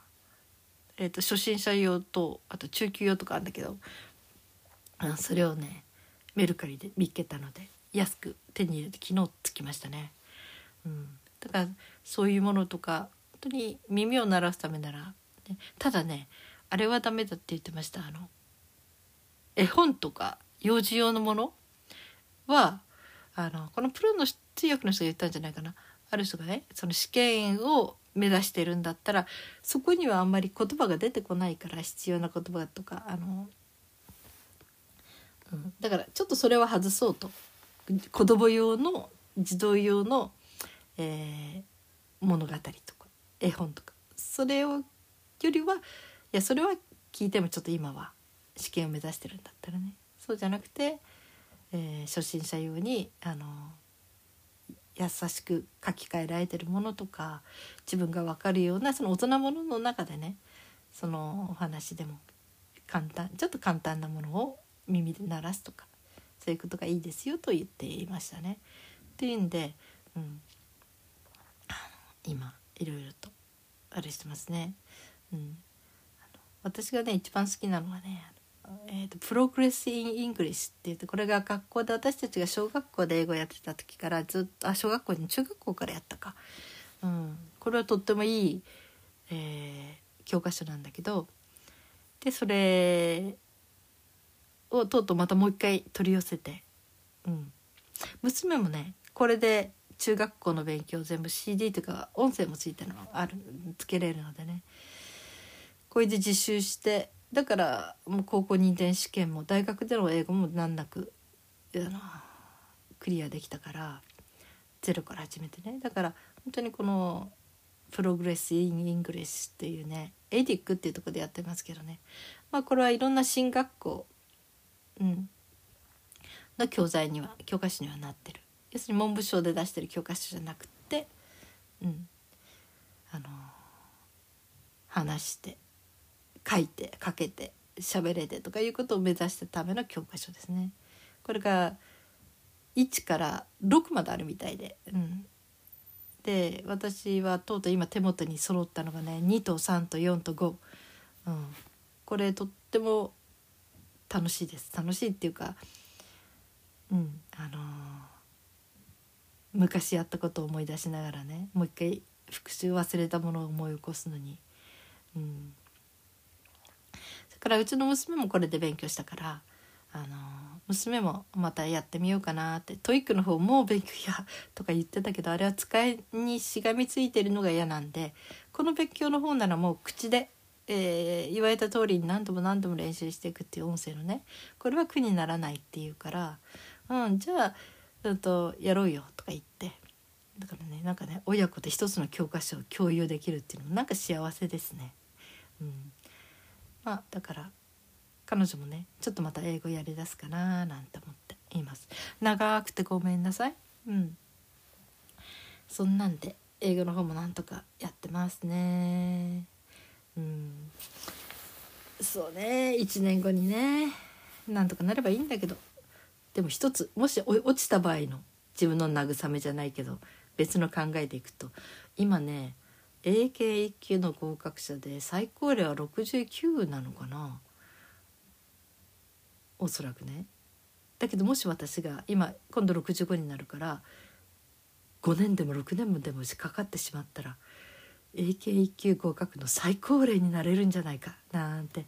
えーと、初心者用とあと中級用とかあるんだけどあそれをねメルカリで見っけたので安く手に入れて昨日つきましたね。うん、だからそういうものとか本当に耳を鳴らすためなら、ね、ただねあれはダメだって言ってました。あの絵本とか幼児用のもの？はあのこのプロの通訳の人が言ったんじゃないかな。ある人がねその試験を目指してるんだったらそこにはあんまり言葉が出てこないから必要な言葉とかあの、うん、だからちょっとそれは外そうと。子供用の児童用の、えー、物語とか絵本とか。それをよりはいやそれは聞いてもちょっと今は試験を目指してるんだったらねそうじゃなくて、えー、初心者用にあの優しく書き換えられてるものとか自分が分かるようなその大人ものの中でねそのお話でも簡単ちょっと簡単なものを耳で鳴らすとかそういうことがいいですよと言っていましたね。っていうんで、うん、今いろいろとあれしてますね。うん、私がね一番好きなのはねえーと、 Progress in English って言ってこれが学校で私たちが小学校で英語やってた時からずっとあ小学校に中学校からやったか、うん、これはとってもいい、えー、教科書なんだけど。でそれをとうとうまたもう一回取り寄せて、うん、娘もねこれで中学校の勉強全部 CD とか音声もついてるのあるつけれるのでね。これで自習してだからもう高校認定試験も大学での英語も難なくクリアできたからゼロから始めてね。だから本当にこの Progress in English っていうねエデックっていうとこでやってますけどね。まあこれはいろんな進学校、うん、の教材には教科書にはなってる。要するに文部省で出してる教科書じゃなくてうん。あの話して書いて書けて喋れてとかいうことを目指したための教科書ですね。これが1から6まであるみたいで、うん、で私はとうとう今手元に揃ったのがね2と3と4と5、うん、これとっても楽しいです。楽しいっていうかうん。あのー、昔やったことを思い出しながらねもう一回復習忘れたものを思い起こすのに、うん、それからうちの娘もこれで勉強したからあの娘もまたやってみようかなって TOEIC の方も勉強やとか言ってたけどあれは使いにしがみついてるのが嫌なんでこの勉強の方ならもう口で、えー、言われた通りに何度も何度も練習していくっていう音声のねこれは苦にならないっていうから「うんじゃあ、うんと、やろうよ」とか言ってだからねなんかね親子で一つの教科書を共有できるっていうのもなんか幸せですね。うんまあだから彼女もねちょっとまた英語やりだすかななんて思っています。長くてごめんなさい。うん。そんなんで英語の方もなんとかやってますね。うん。そうね。1年後にねなんとかなればいいんだけど。でも一つもし落ちた場合の自分の慰めじゃないけど別の考えでいくと今ね英検1級の合格者で最高齢は69なのかな？おそらくね。だけどもし私が今今度65になるから5年でも6年もでもしかかってしまったら英検1級合格の最高齢になれるんじゃないか？なんて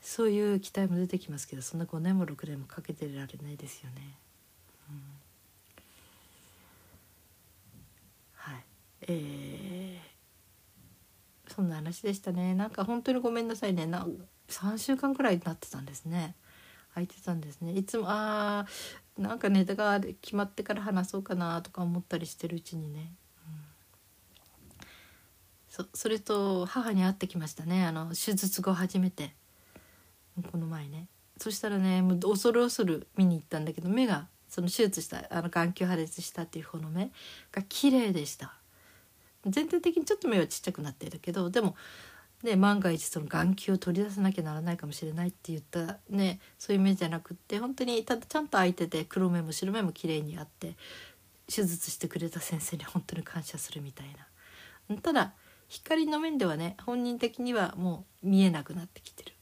そういう期待も出てきますけどそんな5年も6年もかけてられないですよね。うん、はいえーそんな話でしたね。なんか本当にごめんなさいね。な3週間くらいになってたんですね。空いてたんですね。いつもあーなんかネタが決まってから話そうかなとか思ったりしてるうちにね、うん、そそれと母に会ってきましたね。あの手術後初めて。この前ね。そしたらねもう恐る恐る見に行ったんだけど目がその手術したあの眼球破裂したっていう方の目が綺麗でした全体的にちょっと目はちっちゃくなっているけどでも、ね、万が一その眼球を取り出さなきゃならないかもしれないって言ったねそういう目じゃなくって本当にただちゃんと開いてて黒目も白目も綺麗にあって手術してくれた先生に本当に感謝するみたいな。ただ光の面ではね本人的にはもう見えなくなってきてる、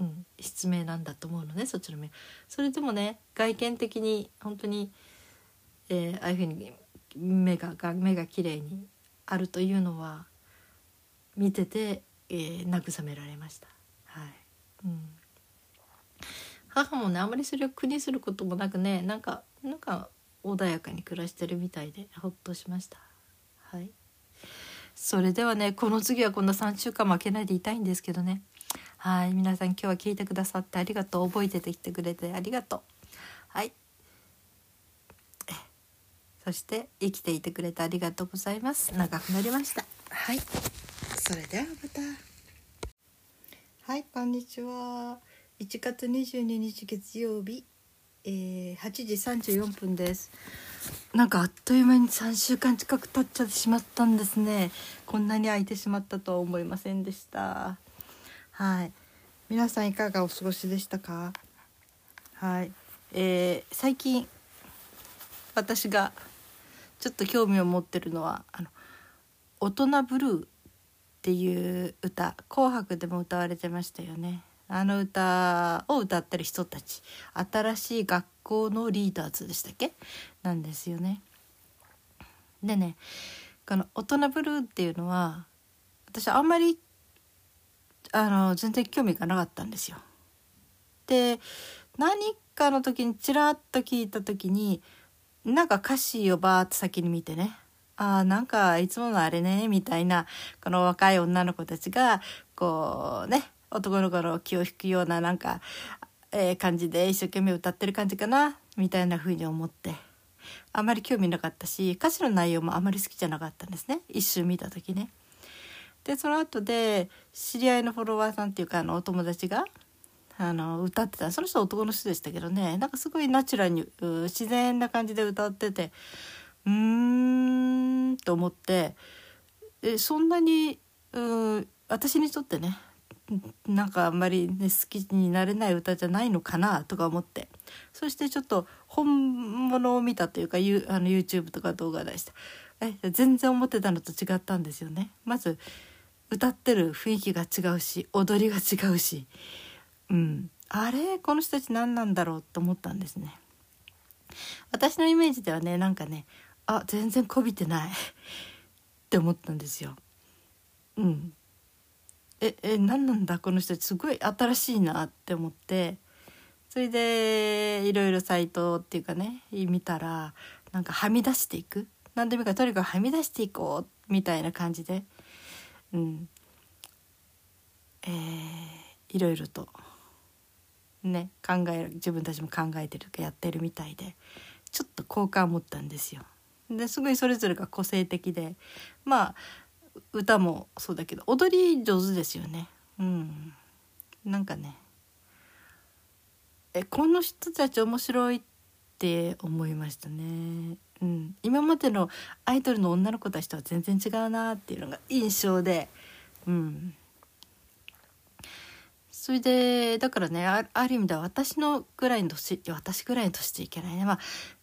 うん、失明なんだと思うのねそっちの目それでもね外見的に本当に、えー、ああいうふうに目がが目が綺麗にあるというのは見てて、えー、慰められました。はい。うん、母もねあまりそれを苦にすることもなくねなんかなんか穏やかに暮らしてるみたいでほっとしました。はい。それではねこの次はこんな3週間負けないでいたいんですけどね。はい。皆さん今日は聞いてくださってありがとう。覚えててきてくれてありがとう。はい。そして生きていてくれてありがとうございます。長くなりました。はい。それではまた。はいこんにちは。1月22日月曜日、えー、8時34分です。なんかあっという間に3週間近く経っちゃってしまったんですね。こんなに空いてしまったとは思いませんでした。はい。皆さんいかがお過ごしでしたか？はい。えー、最近私がちょっと興味を持ってるのはあの「大人ブルー」っていう歌「紅白」でも歌われてましたよね。あの歌を歌ってる人たち新しい学校のリーダーズでしたっけ？なんですよね。でねこの「大人ブルー」っていうのは私あんまりあの全然興味がなかったんですよ。で何かの時にちらっと聞いた時になんか歌詞をバーッと先に見てねあなんかいつものあれねみたいなこの若い女の子たちがこうね男の子の気を引くようななんか、えー、感じで一生懸命歌ってる感じかなみたいな風に思ってあまり興味なかったし歌詞の内容もあまり好きじゃなかったんですね一瞬見た時ね。でその後で知り合いのフォロワーさんっていうかあのお友達があの歌ってた。その人は男の人でしたけどね。なんかすごいナチュラルに自然な感じで歌っててうーんと思って。えそんなにう私にとってねなんかあんまり、ね、好きになれない歌じゃないのかなとか思って。そしてちょっと本物を見たというかあの YouTube とか動画出したえ全然思ってたのと違ったんですよね。まず歌ってる雰囲気が違うし踊りが違うし。うん、あれ？この人たち何なんだろうと思ったんですね。私のイメージではねなんかねあ全然こびてない。って思ったんですよ。うん、ええ何なんだ？この人たちすごい新しいなって思って。それでいろいろサイトっていうかね見たらなんかはみ出していく。何でもいいからとにかくはみ出していこうみたいな感じで、うん。えー、いろいろと。ね考え自分たちも考えてるかやってるみたいでちょっと好感を持ったんですよ。ですごいそれぞれが個性的でまあ歌もそうだけど踊り上手ですよね。うん、なんかねえこの人たち面白いって思いましたね。うん、今までのアイドルの女の子たちとは全然違うなっていうのが印象で、うん、それでだからねある意味では私のぐらいの年私ぐらいの年っていけないね。まあ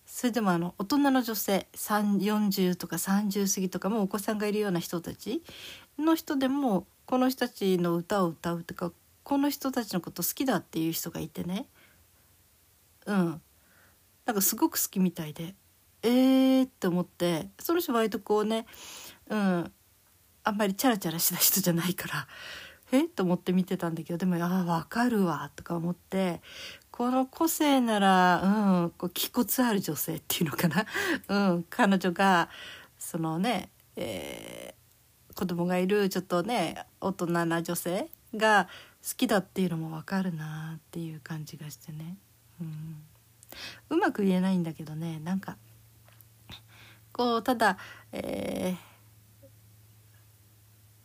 それでもあの大人の女性40とか30過ぎとかもお子さんがいるような人たちの人でもこの人たちの歌を歌うとかこの人たちのこと好きだっていう人がいてね。うん。なんかすごく好きみたいでえーって思ってその人割とこうねうんあんまりチャラチャラした人じゃないから。え？と思って見てたんだけどでもああ分かるわとか思ってこの個性ならうんこう気骨ある女性っていうのかな、うん、彼女がそのね、えー、子供がいるちょっとね大人な女性が好きだっていうのも分かるなっていう感じがしてね、うん、うまく言えないんだけどねなんかこうただえ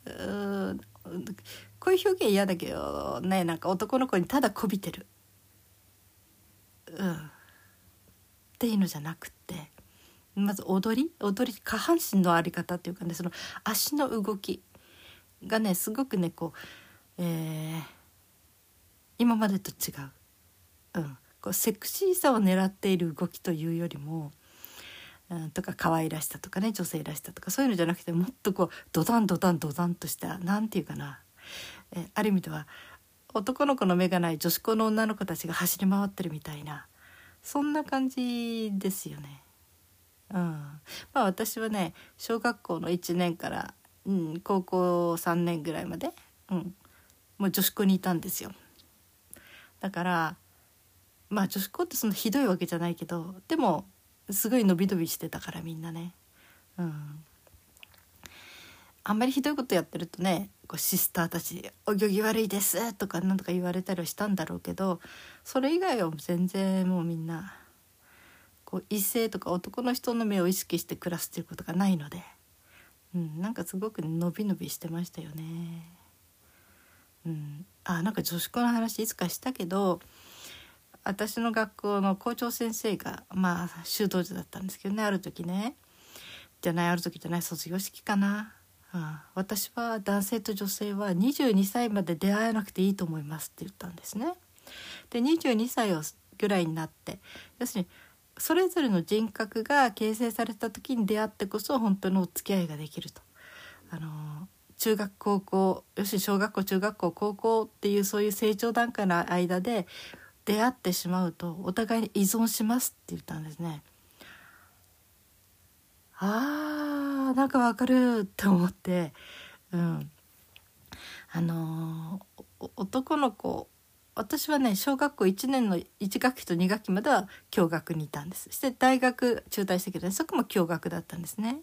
ー、うんこういう表現嫌だけどねなんか男の子にただこびてる、うん、っていうのじゃなくてまず踊り？踊り下半身の在り方っていうかねその足の動きがねすごくねこう、えー、今までと違う,、うん、こうセクシーさを狙っている動きというよりも、うん、とか可愛らしさとかね女性らしさとかそういうのじゃなくてもっとこうドダンドダンドダンとした何て言うかな、えある意味では男の子の目がない女子校の女の子たちが走り回ってるみたいなそんな感じですよね。うん、まあ私はね小学校の1年から、うん、高校3年ぐらいまで、うん、もう女子校にいたんですよ。だからまあ女子校ってそんなひどいわけじゃないけどでもすごい伸び伸びしてたからみんなね。うん、あんまりひどいことやってるとねこうシスターたち「お行儀悪いです」とか何とか言われたりはしたんだろうけどそれ以外は全然もうみんなこう異性とか男の人の目を意識して暮らすっていうことがないので、うん、なんかすごく伸び伸びしてましたよね。うん、あなんか女子校の話いつかしたけど私の学校の校長先生がまあ修道女だったんですけどねある時ね。じゃないある時じゃない卒業式かな。あ私は男性と女性は22歳まで出会えなくていいと思いますって言ったんですね。で22歳をぐらいになって要するにそれぞれの人格が形成された時に出会ってこそ本当のお付き合いができると。あの中学高校要するに小学校中学校高校っていうそういう成長段階の間で出会ってしまうとお互いに依存しますって言ったんですね。あーなんかわかるって思って、うん、あのー、男の子私はね小学校1年の1学期と2学期までは共学にいたんです。そして大学中退したけど、ね、そこも共学だったんですね。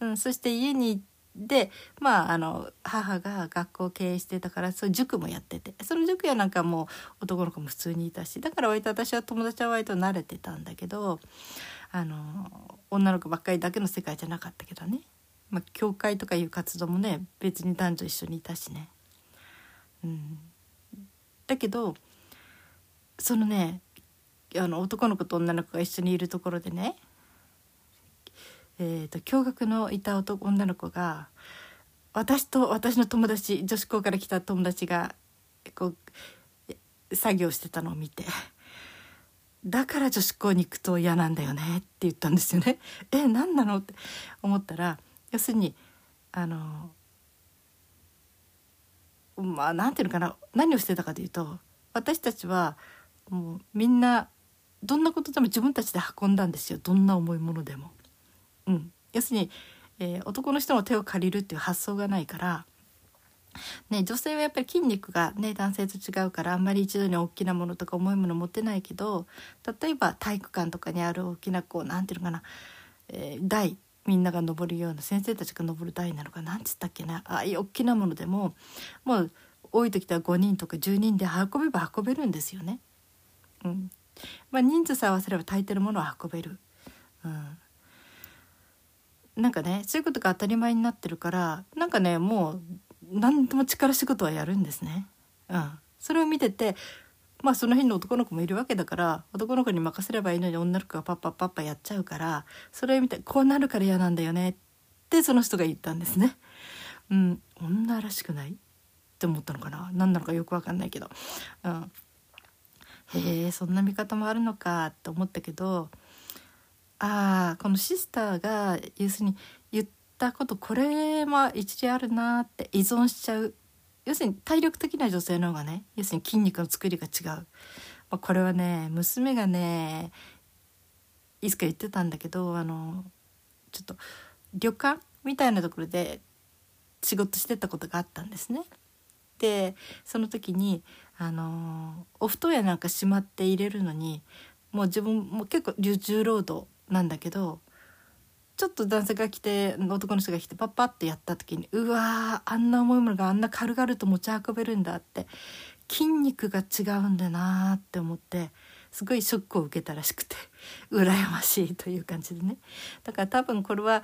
うん、そして家にでまああの母が学校を経営してたからそ塾もやってて。その塾やなんかもう男の子も普通にいたしだから割と私は友達は割と慣れてたんだけどあの女の子ばっかりだけの世界じゃなかったけどね、まあ、教会とかいう活動もね別に男女一緒にいたしね。うん、だけどそのねあの男の子と女の子が一緒にいるところでねえーと、驚愕のいた男女の子が私と私の友達女子校から来た友達がこう作業してたのを見て。だから女子校に行くと嫌なんだよねって言ったんですよね。え何なのって思ったら要するにあのまあなんていうのかな何をしてたかというと私たちはもうみんなどんなことでも自分たちで運んだんですよどんな重いものでも。うん、要するに、えー、男の人の手を借りるっていう発想がないから。ね、女性はやっぱり筋肉が、ね、男性と違うからあんまり一度に大きなものとか重いもの持ってないけど例えば体育館とかにある大きなこうなんていうのかな、えー、台みんなが登るような先生たちが登る台なのかなんつったっけなああいう大きなものでももう多い時では5人とか10人で運べば運べるんですよね。うんまあ、人数さえ合わせれば大抵のものは運べる。うんなんかねそういうことが当たり前になってるからなんかねもう何でも力仕事はやるんですね。うん、それを見ててまあその辺の男の子もいるわけだから男の子に任せればいいのに女の子がパッパッパッパやっちゃうからそれを見てこうなるから嫌なんだよねってその人が言ったんですね。うん、女らしくない？って思ったのかな？何なのかよく分かんないけど、うん、へえそんな見方もあるのかって思ったけどああこのシスターが要するにったことこれも一理あるなって依存しちゃう要するに体力的な女性の方がね要するに筋肉の作りが違う、まあ、これはね娘がねいつか言ってたんだけどあのちょっと旅館みたいなところで仕事してたことがあったんですね。でその時にあのお布団やなんかしまって入れるのにもう自分も結構重労働なんだけどちょっと男性が来て男の人が来てパッパッてやった時にうわーあんな重いものがあんな軽々と持ち運べるんだって筋肉が違うんだなって思ってすごいショックを受けたらしくて羨ましいという感じでねだから多分これは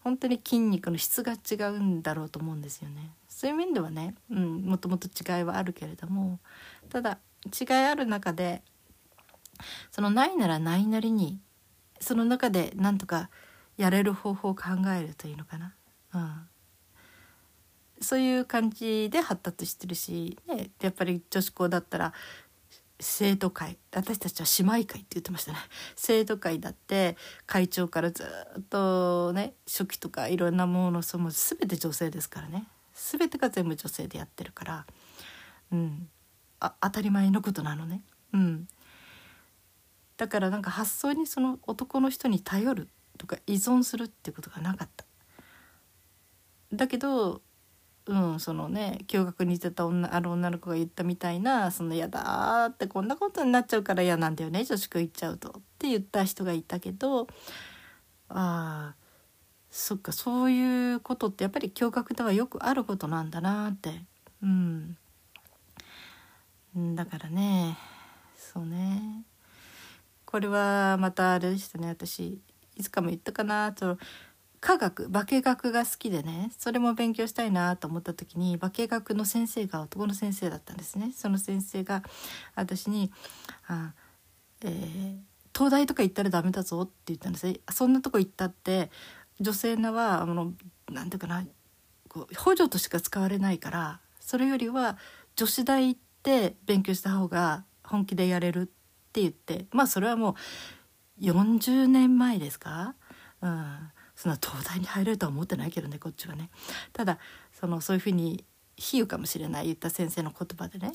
本当に筋肉の質が違うんだろうと思うんですよね。そういう面ではね、うん、もともと違いはあるけれどもただ違いある中でそのないならないなりにその中でなんとかやれる方法を考えるというのかな、うん、そういう感じで発達してるし、ね、やっぱり女子校だったら生徒会私たちは姉妹会って言ってましたね。生徒会だって会長からずっとね初期とかいろんなものその全て女性ですからね。全てが全部女性でやってるからうん。あ当たり前のことなのね。うん。だからなんか発想にその男の人に頼るとか依存するってことがなかっただけどうんそのね驚愕に似てた女ある女の子が言ったみたいな「その嫌だ」ってこんなことになっちゃうから嫌なんだよね女子校行っちゃうとって言った人がいたけどああそっかそういうことってやっぱり驚愕ではよくあることなんだなってうんだからねそうねこれはまたあれでしたね私いつかも言ったかなと科学化学が好きでねそれも勉強したいなと思った時に化学の先生が男の先生だったんですね。その先生が私に「あえー、東大とか行ったらダメだぞ」って言ったんですそんなとこ行ったって女性のはあのなんていうかなこう補助としか使われないからそれよりは女子大行って勉強した方が本気でやれるって言ってまあそれはもう40年前ですか、うん、そんな東大に入れるとは思ってないけどねこっちはね。ただそのそういうふうに比喩かもしれない言った先生の言葉でね、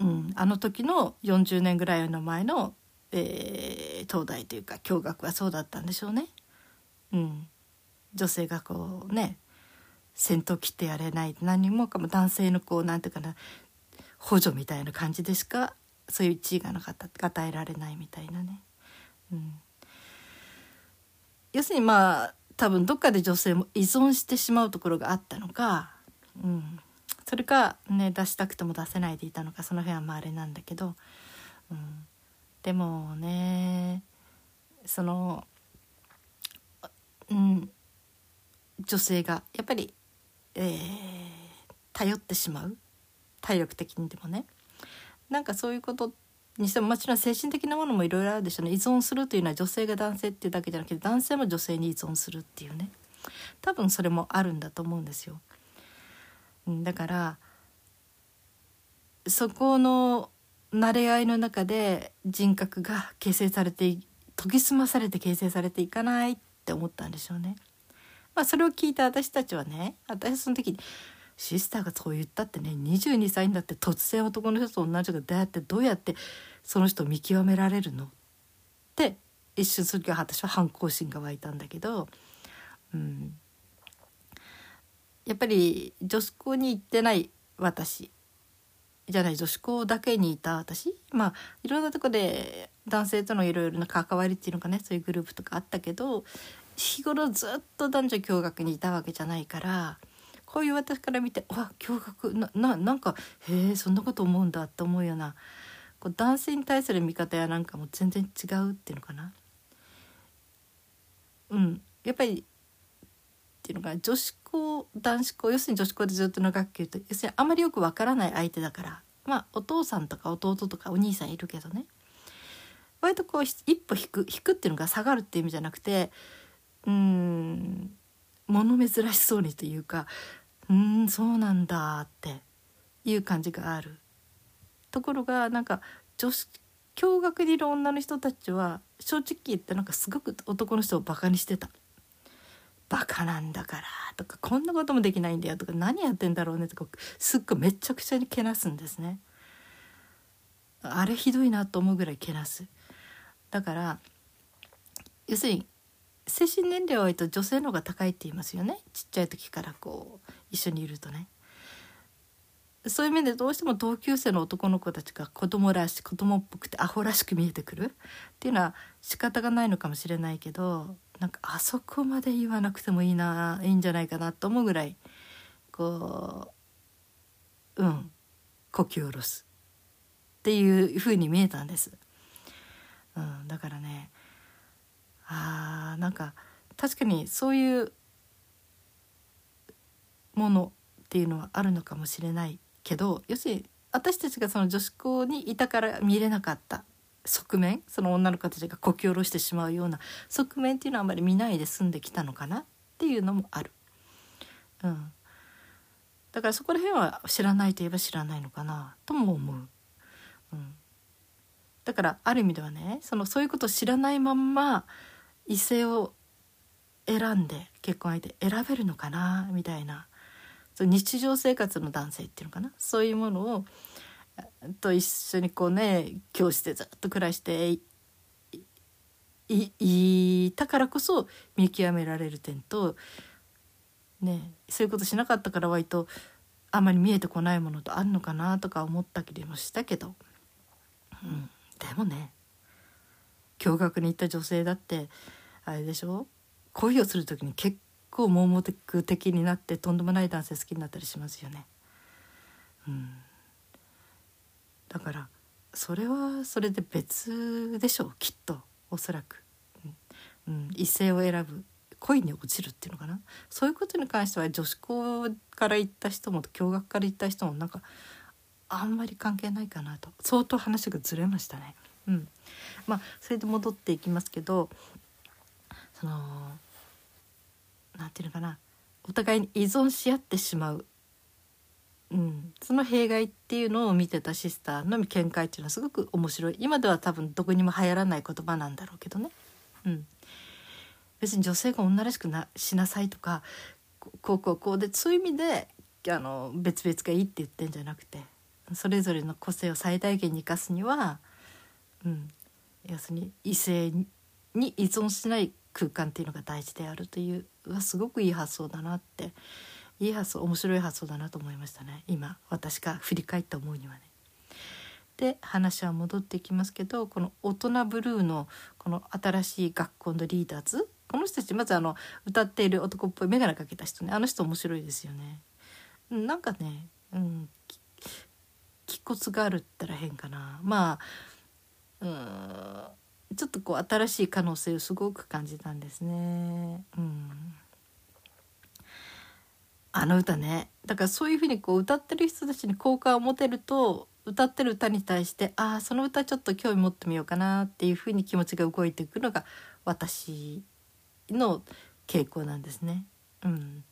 うん、あの時の40年ぐらいの前の、えー、東大というか共学はそうだったんでしょうね。うん、女性がこうね先頭切ってやれない何もかも男性のこうなんていうかな補助みたいな感じでしかそういう地位がなかった与えられないみたいなね。うん。要するにまあ多分どっかで女性も依存してしまうところがあったのか、うん、それかね出したくても出せないでいたのかその辺はまああれなんだけど、うん、でもねその、うん、女性がやっぱり、えー、頼ってしまう。体力的にでもね。なんかそういうことにしてももちろん精神的なものもいろいろあるでしょうね依存するというのは女性が男性っていうだけじゃなくて男性も女性に依存するっていうね多分それもあるんだと思うんですよ。だからそこの慣れ合いの中で人格が形成されて研ぎ澄まされて形成されていかないって思ったんでしょうね。まあ、それを聞いた私たちはね私その時にシスターがそう言ったってね22歳になって突然男の人と同じが出会ってどうやってその人を見極められるの？って一瞬その時は私は反抗心が湧いたんだけど、うん、やっぱり女子校に行ってない私じゃない女子校だけにいた私まあいろんなとこで男性とのいろいろな関わりっていうのかねそういうグループとかあったけど日頃ずっと男女共学にいたわけじゃないから。こういう私から見てわ驚愕なななんかへえそんなこと思うんだって思うようなこう男性に対する見方やなんかも全然違うっていうのかな。うん、やっぱりっていうのが女子校男子校要するに女子校でずっと長く言うと要するにあまりよくわからない相手だからまあお父さんとか弟とかお兄さんいるけどね割とこう一歩引く引くっていうのが下がるっていう意味じゃなくてうん物珍しそうにというかうんそうなんだっていう感じがあるところがなんか女子共学にいる女の人たちは正直言ってなんかすごく男の人をバカにしてた。バカなんだからとかこんなこともできないんだよとか何やってんだろうねとかすっごいめちゃくちゃにけなすんですね。あれひどいなと思うぐらいけなす。だから要するに精神年齢を置いと女性の方が高いって言いますよね。ちっちゃい時からこう一緒にいるとね。そういう面でどうしても同級生の男の子たちが子供らしい子供っぽくてアホらしく見えてくる。っていうのは仕方がないのかもしれないけどなんかあそこまで言わなくてもいいないいんじゃないかなと思うぐらいこううん呼吸を下ろす。っていうふうに見えたんです。うん、だからねあーなんか確かにそういうものっていうのはあるのかもしれないけど要するに私たちがその女子校にいたから見れなかった側面その女の子たちがこき下ろしてしまうような側面っていうのはあまり見ないで済んできたのかなっていうのもある。うん、だからそこら辺は知らないといえば知らないのかなとも思う。うん、だからある意味ではねそのそういうことを知らないまんま異性を選んで結婚相手選べるのかな？みたいな。その日常生活の男性っていうのかな？そういうものをと一緒にこうね教室でずっと暮らしていいいたからこそ見極められる点とねそういうことしなかったから割とあんまり見えてこないものとあるのかな？とか思ったりもしたけど、うん、でもね驚愕に行った女性だってあれでしょ？恋をする時に結構盲目的になってとんでもない男性好きになったりしますよね。うん、だからそれはそれで別でしょうきっと。おそらく、うん、一性を選ぶ。恋に落ちるっていうのかな？そういうことに関しては女子校から行った人も共学から行った人もなんかあんまり関係ないかなと。相当話がずれましたね。うん、まあそれで戻っていきますけどその何て言うのかな。お互いに依存し合ってしまう、うん、その弊害っていうのを見てたシスターの見解っていうのはすごく面白い。今では多分どこにも流行らない言葉なんだろうけどね。うん、別に女性が女らしくなしなさいとかこうこうこうでそういう意味であの別々がいいって言ってんじゃなくてそれぞれの個性を最大限に生かすには、うん、要するに異性に依存しない空間っていうのが大事であるというはすごくいい発想だなっていい発想面白い発想だなと思いましたね今私が振り返って思うにはね。で話は戻ってきますけどこの「大人ブルーの」この新しい学校のリーダーズこの人たちまずあの歌っている男っぽい眼鏡かけた人ねあの人面白いですよね。なんかね、うん、気骨があるったら変かなまあうんちょっとこう新しい可能性をすごく感じたんですね。うん、あの歌ねだからそういうふうにこう歌ってる人たちに好感を持てると歌ってる歌に対してああその歌ちょっと興味持ってみようかなっていうふうに気持ちが動いていくのが私の傾向なんですね。うん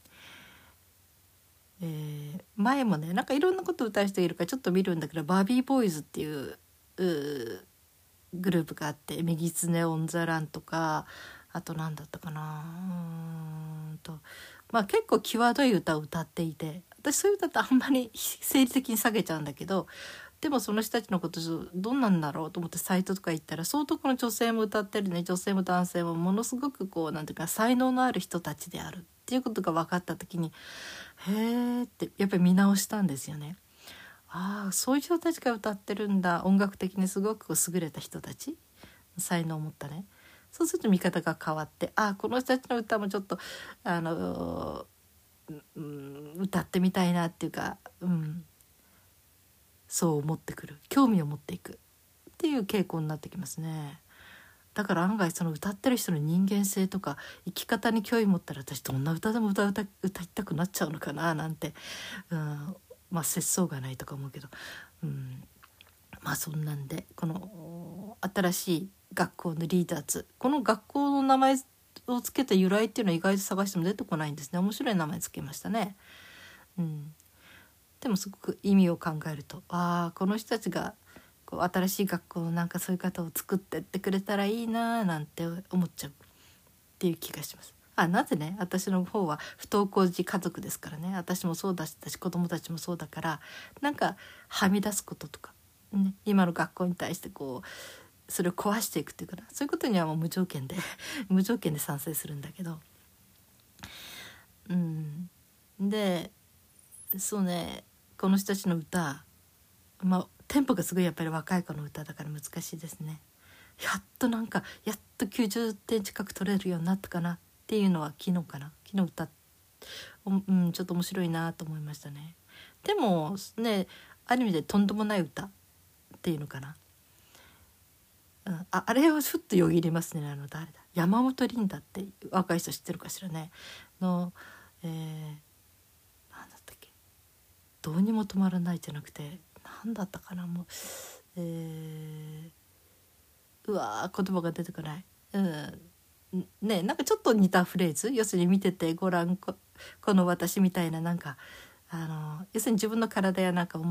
えー、前もねなんかいろんなこと歌う人いるからちょっと見るんだけどバービーボーイズっていうグループがあって「右つねオン・ザ・ラン」とかあと何だったかなうんとまあ結構際どい歌を歌っていて私そういう歌ってあんまり 生理的に下げちゃうんだけどでもその人たちのことどんなんだろうと思ってサイトとか行ったら相当この女性も歌ってるね女性も男性もものすごくこうなんていうか才能のある人たちであるっていうことが分かった時にへえってやっぱり見直したんですよね。ああそういう人たちが歌ってるんだ。音楽的にすごく優れた人たち？才能を持ったね。そうすると見方が変わってああこの人たちの歌もちょっとあの、うん、歌ってみたいなっていうか、うん、そう思ってくる。興味を持っていく。っていう傾向になってきますね。だから案外その歌ってる人の人間性とか生き方に興味持ったら私どんな歌でも歌歌歌いたくなっちゃうのかななんて、うん、まあ節操がないとか思うけど、うん、まあそんなんでこの新しい学校のリーダーズ。この学校の名前を付けた由来っていうのは意外と探しても出てこないんですね。面白い名前付けましたね。うん、でもすごく意味を考えるとああこの人たちがこう新しい学校のなんかそういう方を作ってってくれたらいいなーなんて思っちゃうっていう気がします。あなぜね私の方は不登校児家族ですからね。私もそうだし子供たちもそうだからなんかはみ出すこととか、ね、今の学校に対してこうそれを壊していくっていうかな。そういうことにはもう無条件で 無条件で賛成するんだけど。うん。でそうねこの人たちの歌まあテンポがすごいやっぱり若い子の歌だから難しいですね。やっとなんかやっと90点近く取れるようになったかな。っていうのは昨日かな？昨日歌うん、ちょっと面白いなと思いましたね。でもねある意味でとんでもない歌っていうのかな、うん、ああれをふっとよぎりますねあの誰だ。山本リンダって若い人知ってるかしらね。の、えーどうにも止まらないじゃなくて何だったかな？もうえー、うわ言葉が出てこない。うん。ねなんかちょっと似たフレーズ？要するに見ててご覧ここの私みたいななんかあの要するに自分の体やなんかを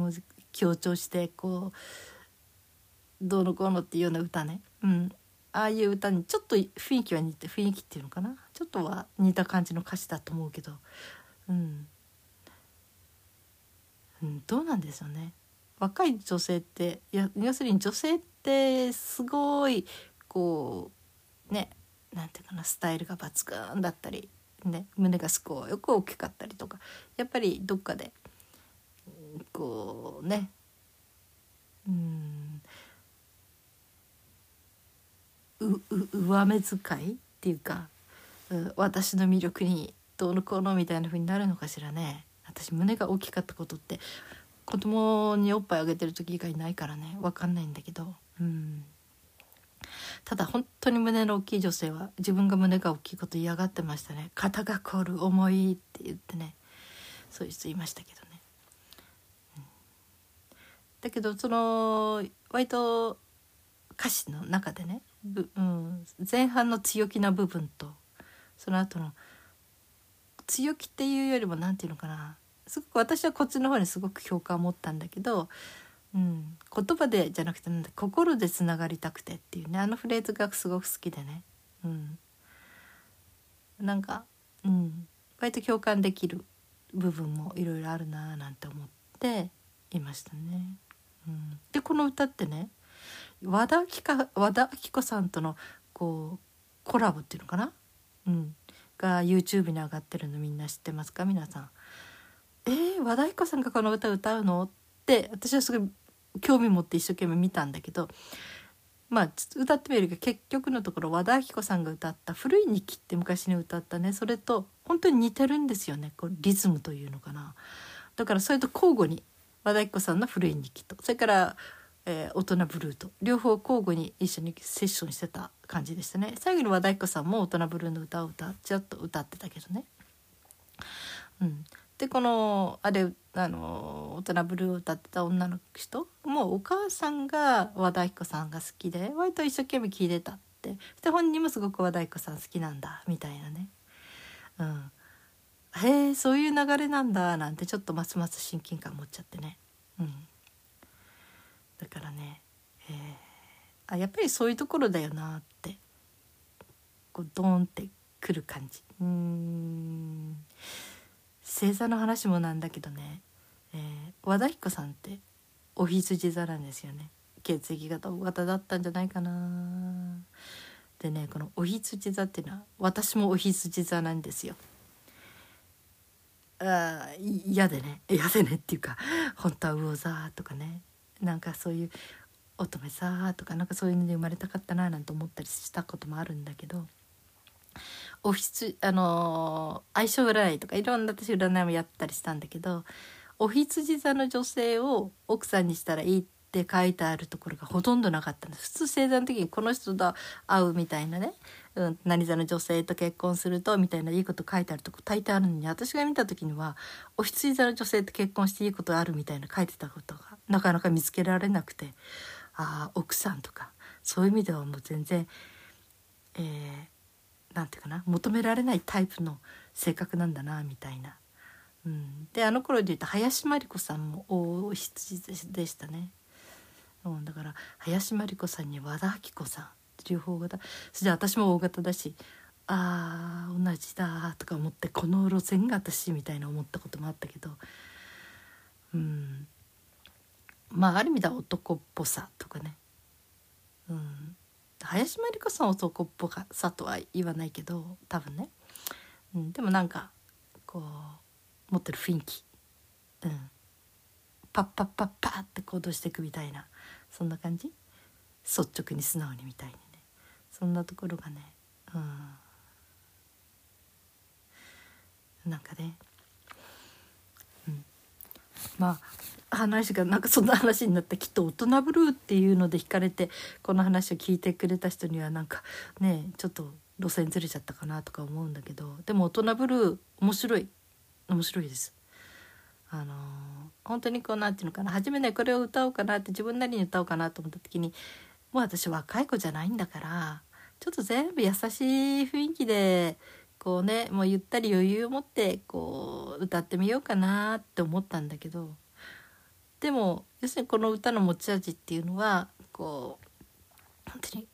強調してこうどうのこうのっていうような歌ね、うん、ああいう歌にちょっと雰囲気は似て雰囲気っていうのかな？ちょっとは似た感じの歌詞だと思うけど、うん、うん、どうなんですよね。若い女性ってや要するに女性ってすごいこうねなんていうかなスタイルが抜群だったり、ね、胸がすごく大きかったりとかやっぱりどっかでこうねうんう上目遣いっていうかう私の魅力にどうのこうのみたいな風になるのかしらね。私胸が大きかったことって子供におっぱいあげてる時以外ないからね。分かんないんだけどうん。ただ本当に胸の大きい女性は自分が胸が大きいこと嫌がってましたね。肩が凝る重いって言ってね。そういう人いましたけどね、うん、だけどその割と歌詞の中でねうん、前半の強気な部分とその後の強気っていうよりも何て言うのかな。すごく私はこっちの方にすごく共感を持ったんだけど、うん、言葉でじゃなくてなんだ心でつながりたくてっていうね。あのフレーズがすごく好きでね、うん、なんか、うん、割と共感できる部分もいろいろあるなーなんて思っていましたね。うん、でこの歌ってね和田明和田アキ子さんとのこうコラボっていうのかな、うん、が YouTube に上がってるのみんな知ってますか？皆さん。えー、和田アキ子さんがこの歌歌うの？って私はすごい興味持って一生懸命見たんだけどまあ歌ってみるけど結局のところ和田アキ子さんが歌った「古い日記」って昔に歌ったねそれと本当に似てるんですよねこうリズムというのかな。だからそれと交互に和田アキ子さんの「古い日記と」それからえー、大人ブルーと両方交互に一緒にセッションしてた感じでしたね最後に和田彦さんも大人ブルーの歌を歌ちょっと歌ってたけどね。うん、でこのあれあの大人ブルーを歌ってた女の人もお母さんが和田彦さんが好きで割と一生懸命聴いてたって。で本人もすごく和田彦さん好きなんだみたいなね。うん、へえそういう流れなんだなんてちょっとますます親近感持っちゃってね。うん。だからね、えー、あやっぱりそういうところだよなってこうドーンってくる感じ。うん。星座の話もなんだけどね、えー、和田彦さんってお羊座なんですよね。血液型 O 型だったんじゃないかな。でねこのお羊座っていうのは私もお羊座なんですよ。あ嫌でね。嫌でねっていうか本当は魚座とかね。なんかそういう乙女座とかなんかそういうので生まれたかったななんて思ったりしたこともあるんだけど。オフィスあのー、相性占いとかいろんな私占いもやったりしたんだけどお羊座の女性を奥さんにしたらいいって書いてあるところがほとんどなかったんです。普通星座の時にこの人と会うみたいなね、うん、何座の女性と結婚するとみたいないいこと書いてあるとこ大抵あるのに私が見た時にはお羊座の女性と結婚していいことあるみたいな書いてたことがなかなか見つけられなくてああ奥さんとかそういう意味ではもう全然えー、なんていうかな求められないタイプの性格なんだなみたいな。うん、であの頃で言うと林真理子さんも大羊でしたね。うん、だから林真理子さんに和田アキ子さん両方型それで私も大型だしあー同じだとか思ってこの路線が私みたいな思ったこともあったけど。うん。まあある意味では男っぽさとかね、うん、林真理子さん男っぽかさとは言わないけど多分ね、うん、でもなんかこう持ってる雰囲気、うん、パッパッパッパッって行動していくみたいなそんな感じ？率直に素直にみたいにね。そんなところがねうん。なんかね。うん。まあ話がなんかそんな話になってきっと大人ブルーっていうので惹かれてこの話を聞いてくれた人にはなんかねちょっと路線ずれちゃったかなとか思うんだけどでも大人ブルー面白い面白いです。あのー、本当にこうなんていうのかな初めねこれを歌おうかなって自分なりに歌おうかなと思った時にもう私若い子じゃないんだからちょっと全部優しい雰囲気でこうねもうゆったり余裕を持ってこう歌ってみようかなって思ったんだけどでも要するにこの歌の持ち味っていうのはこう本当に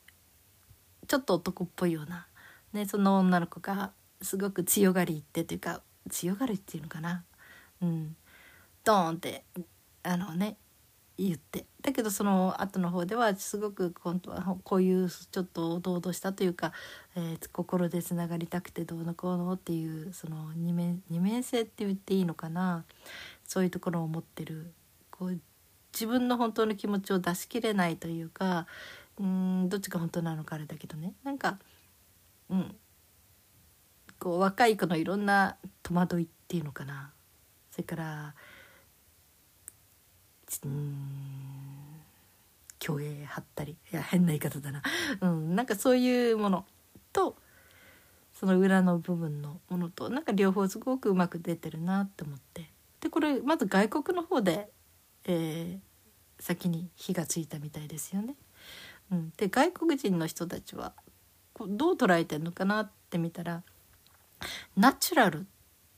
ちょっと男っぽいような、ね、その女の子がすごく強がり言ってというか強がりっていうのかな、うん、ドーンってあのね言って。だけどその後の方ではすごく今度はこういうちょっと堂々したというか、えー、心でつながりたくてどうのこうのっていうその二面二面性って言っていいのかな。そういうところを持ってるこう自分の本当の気持ちを出しきれないというかうんどっちが本当なのかあれだけどね。なんかうん。こう若い子のいろんな戸惑いっていうのかな。それからうん虚栄張ったり。いや変な言い方だな、うん、なんかそういうもの。とその裏の部分のものとなんか両方すごくうまく出てるなって思って。でこれまず外国の方で、えー、先に火がついたみたいですよね。うん、で外国人の人たちはどう捉えてるのかなって見たらナチュラルっ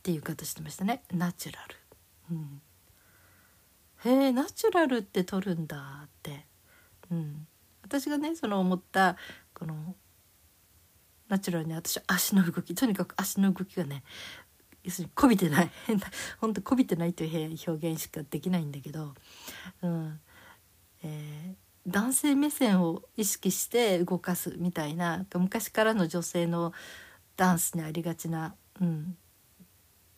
ていう方してましたね。ナチュラル。うん。へえナチュラルって撮るんだって、うん、私がねその思ったこのナチュラルに私足の動きとにかく足の動きがね要するにこびてない。変 な本当こびてないという表現しかできないんだけど、うん。えー、男性目線を意識して動かすみたいな昔からの女性のダンスにありがちな、うん、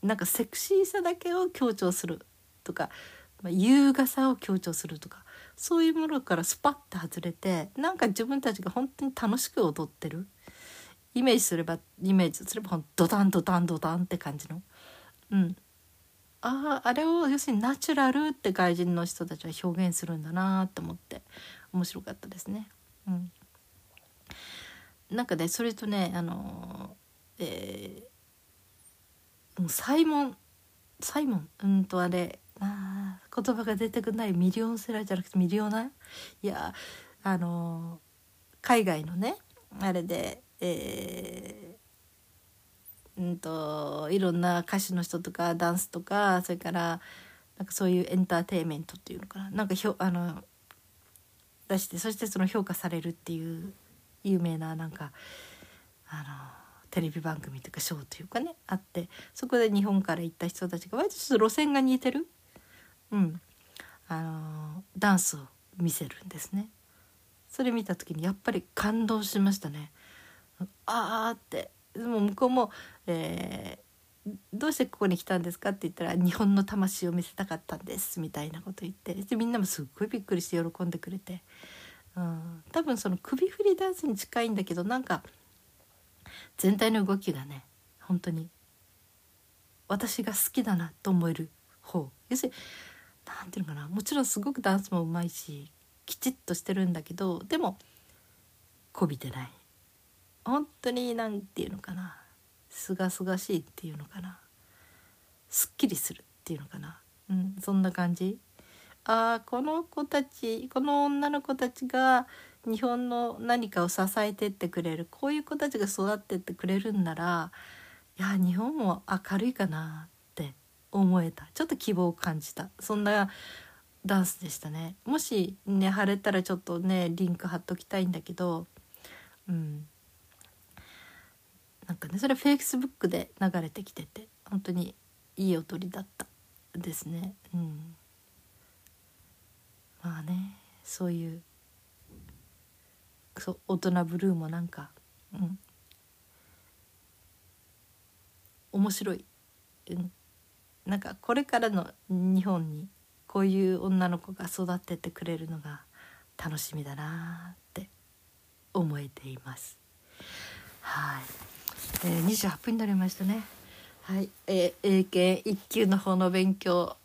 なんかセクシーさだけを強調するとかまあ、優雅さを強調するとかそういうものからスパッと外れてなんか自分たちが本当に楽しく踊ってる。イメージすればイメージすればドタンドタンドタンって感じの。うん。あああれを要するにナチュラルって外人の人たちは表現するんだなと思って面白かったですね。うん、なんかねそれとねあのえー、サイモンサイモン？うんとあれあ言葉が出てくない。ミリオンセラーじゃなくてミリオナ？いやあの海外のねあれでえー、うんといろんな歌手の人とかダンスとかそれからなんかそういうエンターテインメントっていうのかななんかひょあの出してそしてその評価されるっていう有名ななんかあのテレビ番組とかショーというかねあってそこで日本から行った人たちが割とちょっと路線が似てるうん、あのダンスを見せるんですね。それ見た時にやっぱり感動しましたね。あーって。でも向こうも、えー、どうしてここに来たんですか?」って言ったら「日本の魂を見せたかったんです」みたいなこと言って。でみんなもすっごいびっくりして喜んでくれて、うん、多分その首振りダンスに近いんだけどなんか全体の動きがね本当に私が好きだなと思える方。要するに何ていうのかな。もちろんすごくダンスもうまいしきちっとしてるんだけどでもこびてない。本当に何て言うのかな。すがすがしいっていうのかな。すっきりするっていうのかな、うん、そんな感じ。ああこの子たちこの女の子たちが日本の何かを支えてってくれる。こういう子たちが育ってってくれるんならいや日本も明るいかなって思えた。ちょっと希望を感じた。そんなダンスでしたね。もしね貼れたらちょっとねリンク貼っときたいんだけどうん。なんかねそれフェイスブックで流れてきてて本当にいい踊りだったですね。うん。まあねそういうそう大人ブルーもなんかうん。面白い、うん、なんかこれからの日本にこういう女の子が育っててくれるのが楽しみだなって思えています。はい、えー、28分になりましたね。はい、えー、英検一級の方の勉強、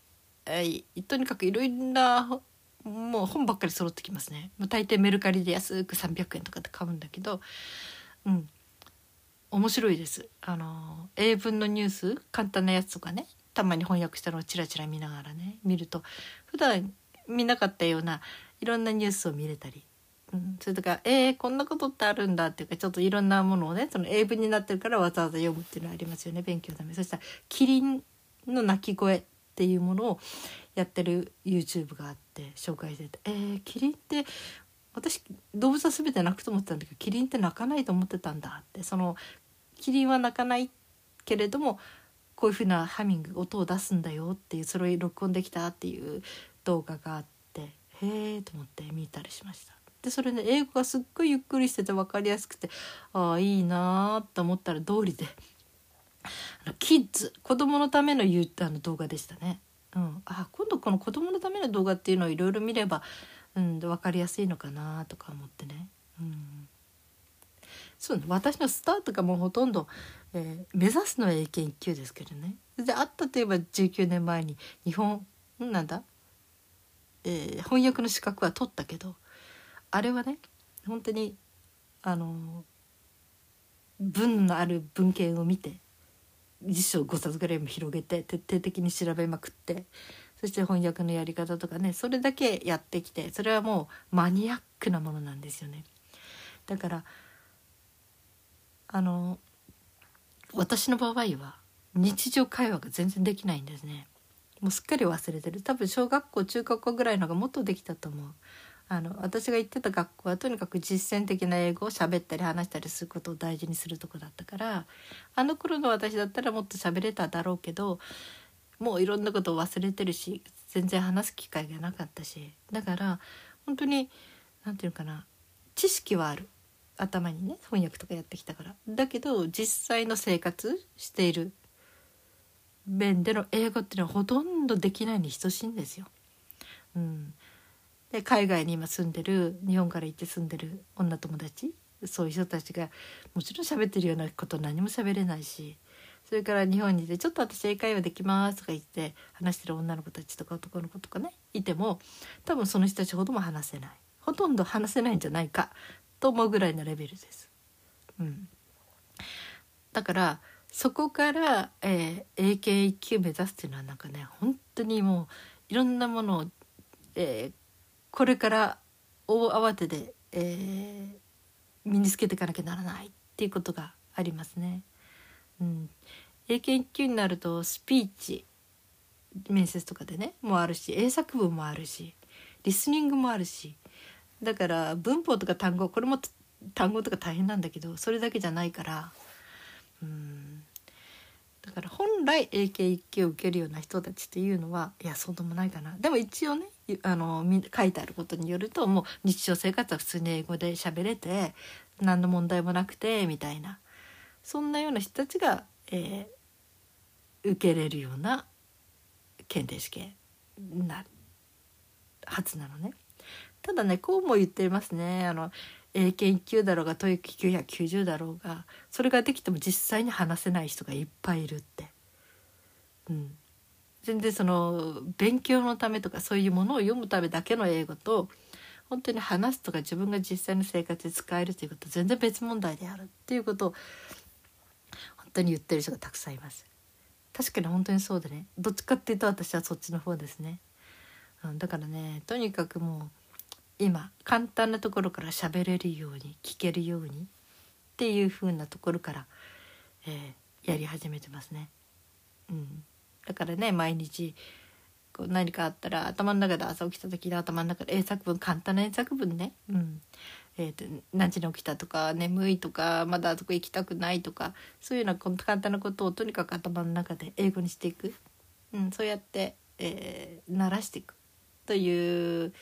えー、とにかくいろいろなもう本ばっかり揃ってきますね。大抵メルカリで安く300円とかで買うんだけど、うん、面白いです。あの英文のニュース簡単なやつとかねたまに翻訳したのをチラチラ見ながらね見ると普段見なかったようないろんなニュースを見れたり、それとかえー、こんなことってあるんだっていうかちょっといろんなものをねその英文になってるからわざわざ読むっていうのはありますよね勉強のため。そしたらキリンの鳴き声っていうものをやってる YouTube があって紹介してて「えー、キリンって私動物は全て泣くと思ってたんだけどキリンって泣かないと思ってたんだって。そのキリンは泣かないけれどもこういうふうなハミング音を出すんだよっていうそれを録音できたっていう動画があってへえと思って見たりしました。でそれね英語がすっごいゆっくりしてて分かりやすくてああいいなーと思ったら通りでキッズ子供のためのあの動画でしたね。うん、あ今度この子供のための動画っていうのをいろいろ見れば、うん、分かりやすいのかなとか思ってね。うんそう私のスタートがもうほとんど、えー、目指すのは英検1級ですけどねであったといえば19年前に日本なんだ、えー、翻訳の資格は取ったけどあれはね本当にあの文のある文献を見て辞書5冊ぐらいも広げて徹底的に調べまくってそして翻訳のやり方とかねそれだけやってきてそれはもうマニアックなものなんですよね。だからあの私の場合は日常会話が全然できないんですね。もうすっかり忘れてる多分小学校中学校ぐらいのがもっとできたと思う。あの私が行ってた学校はとにかく実践的な英語を喋ったり話したりすることを大事にするとこだったからあの頃の私だったらもっと喋れただろうけどもういろんなことを忘れてるし全然話す機会がなかったしだから本当に何て言うかな知識はある。頭にね翻訳とかやってきたから。だけど実際の生活している面での英語っていうのはほとんどできないに等しいんですよ。うん、で海外に今住んでる日本から行って住んでる女友達そういう人たちがもちろん喋ってるようなこと何も喋れないしそれから日本にいて「ちょっと私英会話できます」とか言って話してる女の子たちとか男の子とかねいても多分その人たちほども話せないほとんど話せないんじゃないかと思うぐらいのレベルです。うん、だからそこから、えー、英検1級目指すっていうのはなんかね本当にもういろんなものを、えー、これから大慌てで、えー、身につけていかなきゃならないっていうことがありますね。うん、英検1級になるとスピーチ面接とかでねもあるし英作文もあるしリスニングもあるし。だから文法とか単語これも単語とか大変なんだけどそれだけじゃないからうん。だから本来英検1級を受けるような人たちっていうのはいやそうでもないかな。でも一応ねあの書いてあることによるともう日常生活は普通に英語で喋れて何の問題もなくてみたいなそんなような人たちが、えー、受けれるような検定試験なはずなのね。ただねこうも言ってますねあの英検1級だろうが TOEIC990 だろうがそれができても実際に話せない人がいっぱいいるって。うん、全然その勉強のためとかそういうものを読むためだけの英語と本当に話すとか自分が実際の生活で使えるということ全然別問題であるっていうことを本当に言ってる人がたくさんいます。確かに本当にそうでねどっちかっていうと私はそっちの方ですね。うん、だからねとにかくもう今簡単なところから喋れるように聞けるようにっていう風なところから、えー、やり始めてますね。うんだからね毎日こう何かあったら頭の中で朝起きた時の頭の中で英作文簡単な英作文ね、うん。えーと、何時に起きたとか眠いとかまだあそこ行きたくないとかそういうような簡単なことをとにかく頭の中で英語にしていく、うん、そうやって、えー、慣らしていく。という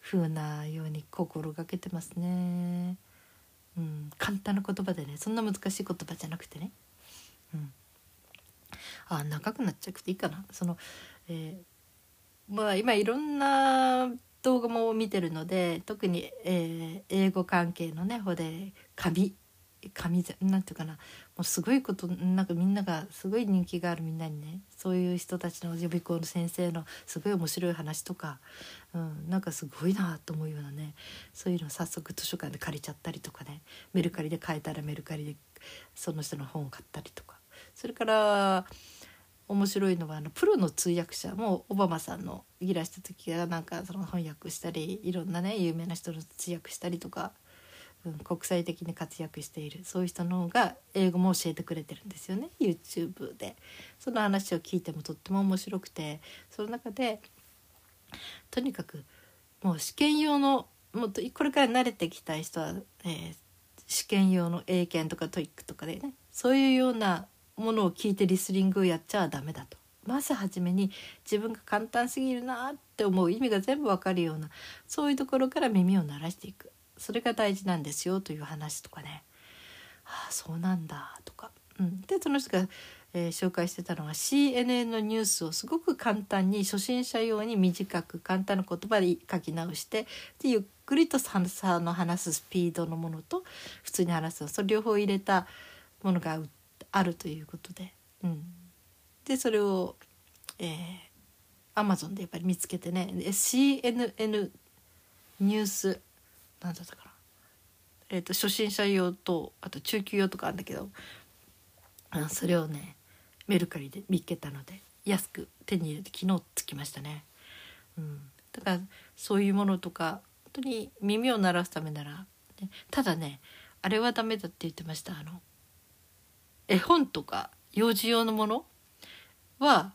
風なように心がけてますね。うん、簡単な言葉でねそんな難しい言葉じゃなくてね。うん。あ長くなっちゃくていいかな。その、えー、まあ今いろんな動画も見てるので特に、えー、英語関係のね方で紙紙なんていうかな。もうすごいことなんかみんながすごい人気があるみんなにねそういう人たちの予備校の先生のすごい面白い話とか、うん、なんかすごいなと思うようなねそういうのを早速図書館で借りちゃったりとかねメルカリで買えたらメルカリでその人の本を買ったりとか。それから面白いのはあのプロの通訳者もオバマさんのいらした時はなんかその翻訳したりいろんなね有名な人の通訳したりとか、うん、国際的に活躍しているそういう人の方が英語も教えてくれてるんですよね YouTube で。その話を聞いてもとっても面白くてその中でとにかくもう試験用のもっとこれから慣れてきた人は、えー、試験用の英検とか TOEIC とかでねそういうようなものを聞いてリスニングをやっちゃダメだと。まず初めに自分が簡単すぎるなって思う意味が全部わかるようなそういうところから耳を慣らしていく。それが大事なんですよという話とかね。ああそうなんだとか、うん、でその人が、えー、紹介してたのは CNN のニュースをすごく簡単に初心者用に短く簡単な言葉で書き直してでゆっくりとさの話すスピードのものと普通に話すそれ両方入れたものが売ってあるということで、うん、でそれを、えー、アマゾンでやっぱり見つけてね。CNN ニュースなんだったかな、えーと、初心者用とあと中級用とかあるんだけどあそれをねメルカリで見っけたので安く手に入れて昨日つきましたね。うん、だからそういうものとか本当に耳を鳴らすためなら、ね、ただねあれはダメだって言ってました。あの絵本とか幼児用のものは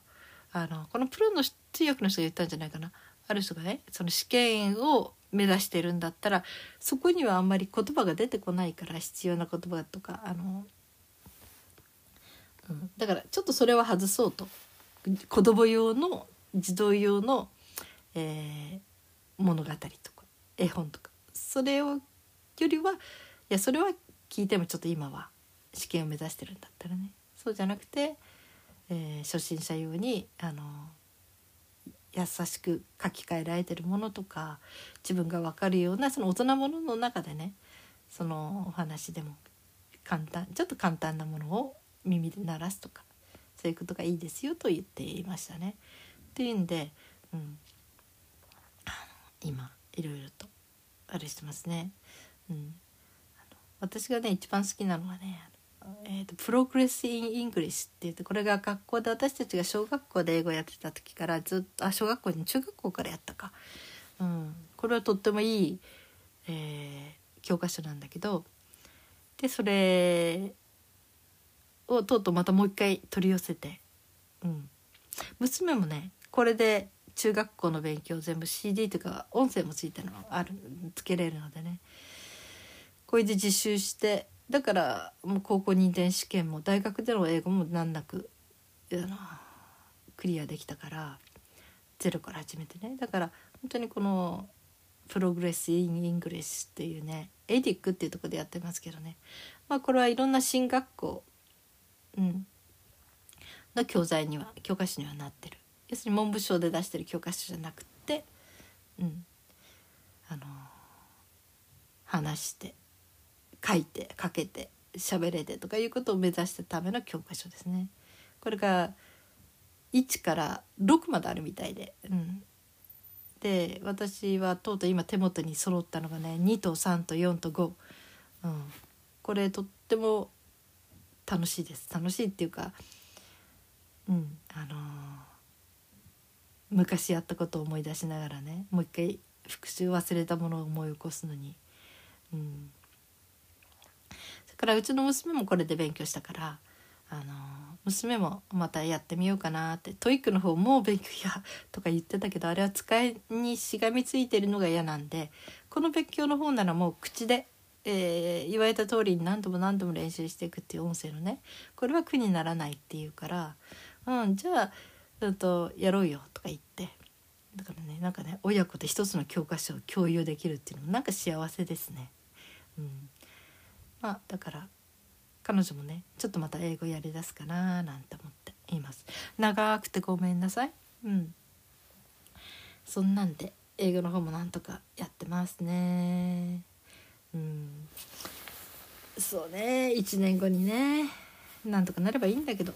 あのこのプロの通訳の人が言ったんじゃないかな。ある人がねその試験を目指してるんだったらそこにはあんまり言葉が出てこないから必要な言葉とかあの、うん、だからちょっとそれは外そうと。子供用の児童用の、えー、物語とか絵本とか。それをよりはいやそれは聞いてもちょっと今は試験を目指してるんだったらねそうじゃなくてえー、初心者用にあの優しく書き換えられてるものとか自分が分かるようなその大人ものの中でねそのお話でも簡単ちょっと簡単なものを耳で鳴らすとかそういうことがいいですよと言っていましたね。っていうんで、うん、今いろいろとあれしてますね。うん、私がね一番好きなのはねえーと、 Progress in English って言ってこれが学校で私たちが小学校で英語やってた時からずっとあ小学校に中学校からやったか、うん、これはとってもいい、えー、教科書なんだけど。でそれをとうとうまたもう一回取り寄せて、うん、娘もねこれで中学校の勉強全部 CD とか音声もついてるのあるつけれるのでね。これで自習してだからもう高校認定試験も大学での英語も難なくクリアできたからゼロから始めてね。だから本当にこの Progress in English っていうねエデックっていうとこでやってますけどね。まあこれはいろんな進学校、うん、の教材には教科書にはなってる。要するに文部省で出してる教科書じゃなくてうん。あの話して。書いて書けて喋れてとかいうことを目指したための教科書ですね。これが1から6まであるみたいで、うん、で私はとうとう今手元に揃ったのがね2と3と4と5、うん、これとっても楽しいです。楽しいっていうかうんあのー、昔やったことを思い出しながらねもう一回復習忘れたものを思い起こすのに、うん、からうちの娘もこれで勉強したからあの娘もまたやってみようかなって TOEIC の方も勉強やとか言ってたけどあれは使いにしがみついてるのが嫌なんでこの勉強の方ならもう口で、えー、言われた通りに何度も何度も練習していくっていう音声のねこれは苦にならないっていうから「うんじゃあ、うんと、やろうよ」とか言ってだからねなんかね親子で一つの教科書を共有できるっていうのもなんか幸せですね。うんまあだから彼女もねちょっとまた英語やりだすかななんて思っています。長くてごめんなさい。うん。そんなんで英語の方もなんとかやってますね。うん。そうね1年後にねなんとかなればいいんだけど。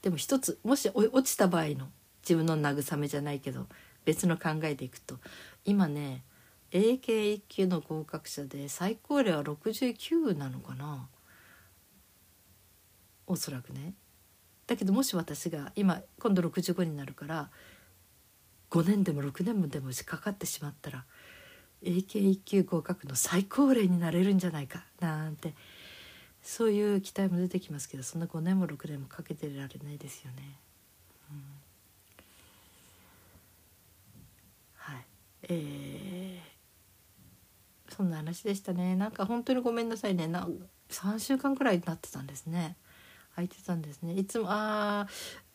でも一つもし落ちた場合の自分の慰めじゃないけど別の考えでいくと今ね英検1級の合格者で最高齢は69なのかな？おそらくね。だけどもし私が今今度65になるから5年でも6年もでもしかかってしまったら英検1級合格の最高齢になれるんじゃないかなんてそういう期待も出てきますけどそんな5年も6年もかけてられないですよね。うん、はいえーそんな話でしたね。なんか本当にごめんなさいね。な3週間くらいになってたんですね。空いてたんですね。いつもあ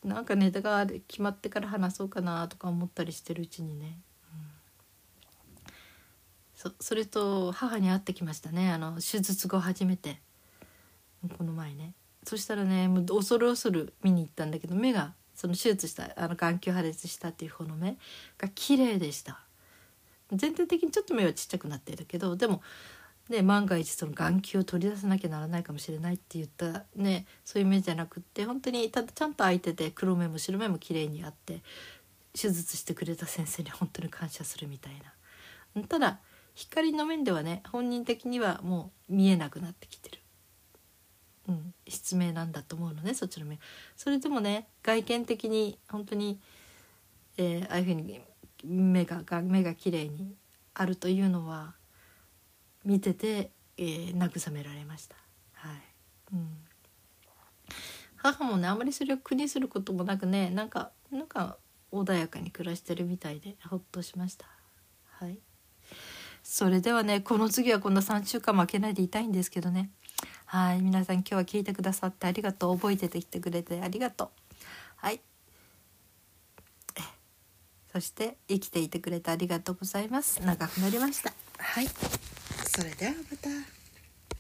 ーなんかネタが決まってから話そうかなとか思ったりしてるうちにね、うん、そそれと母に会ってきましたね。あの手術後初めて。この前ね。そしたらねもう恐る恐る見に行ったんだけど目がその手術したあの眼球破裂したっていう方の目が綺麗でした。全体的にちょっと目はちっちゃくなっているけどでもね、万が一その眼球を取り出さなきゃならないかもしれないって言ったねそういう目じゃなくって本当にただちゃんと開いてて黒目も白目も綺麗にあって手術してくれた先生に本当に感謝するみたいな。ただ光の面ではね本人的にはもう見えなくなってきてる、うん、失明なんだと思うのねそっちの目それでもね外見的に本当に、えー、ああいうふうに目がが目が綺麗にあるというのは見てて、えー、慰められました。はい。うん、母もねあまりそれを苦にすることもなくねなんかなんか穏やかに暮らしてるみたいでほっとしました。はい。それではねこの次はこんな3週間負けないでいたいんですけどね。はい。皆さん今日は聞いてくださってありがとう。覚えててきてくれてありがとう。はい。そして生きていてくれてありがとうございます。長くなりました。はい。それではまた。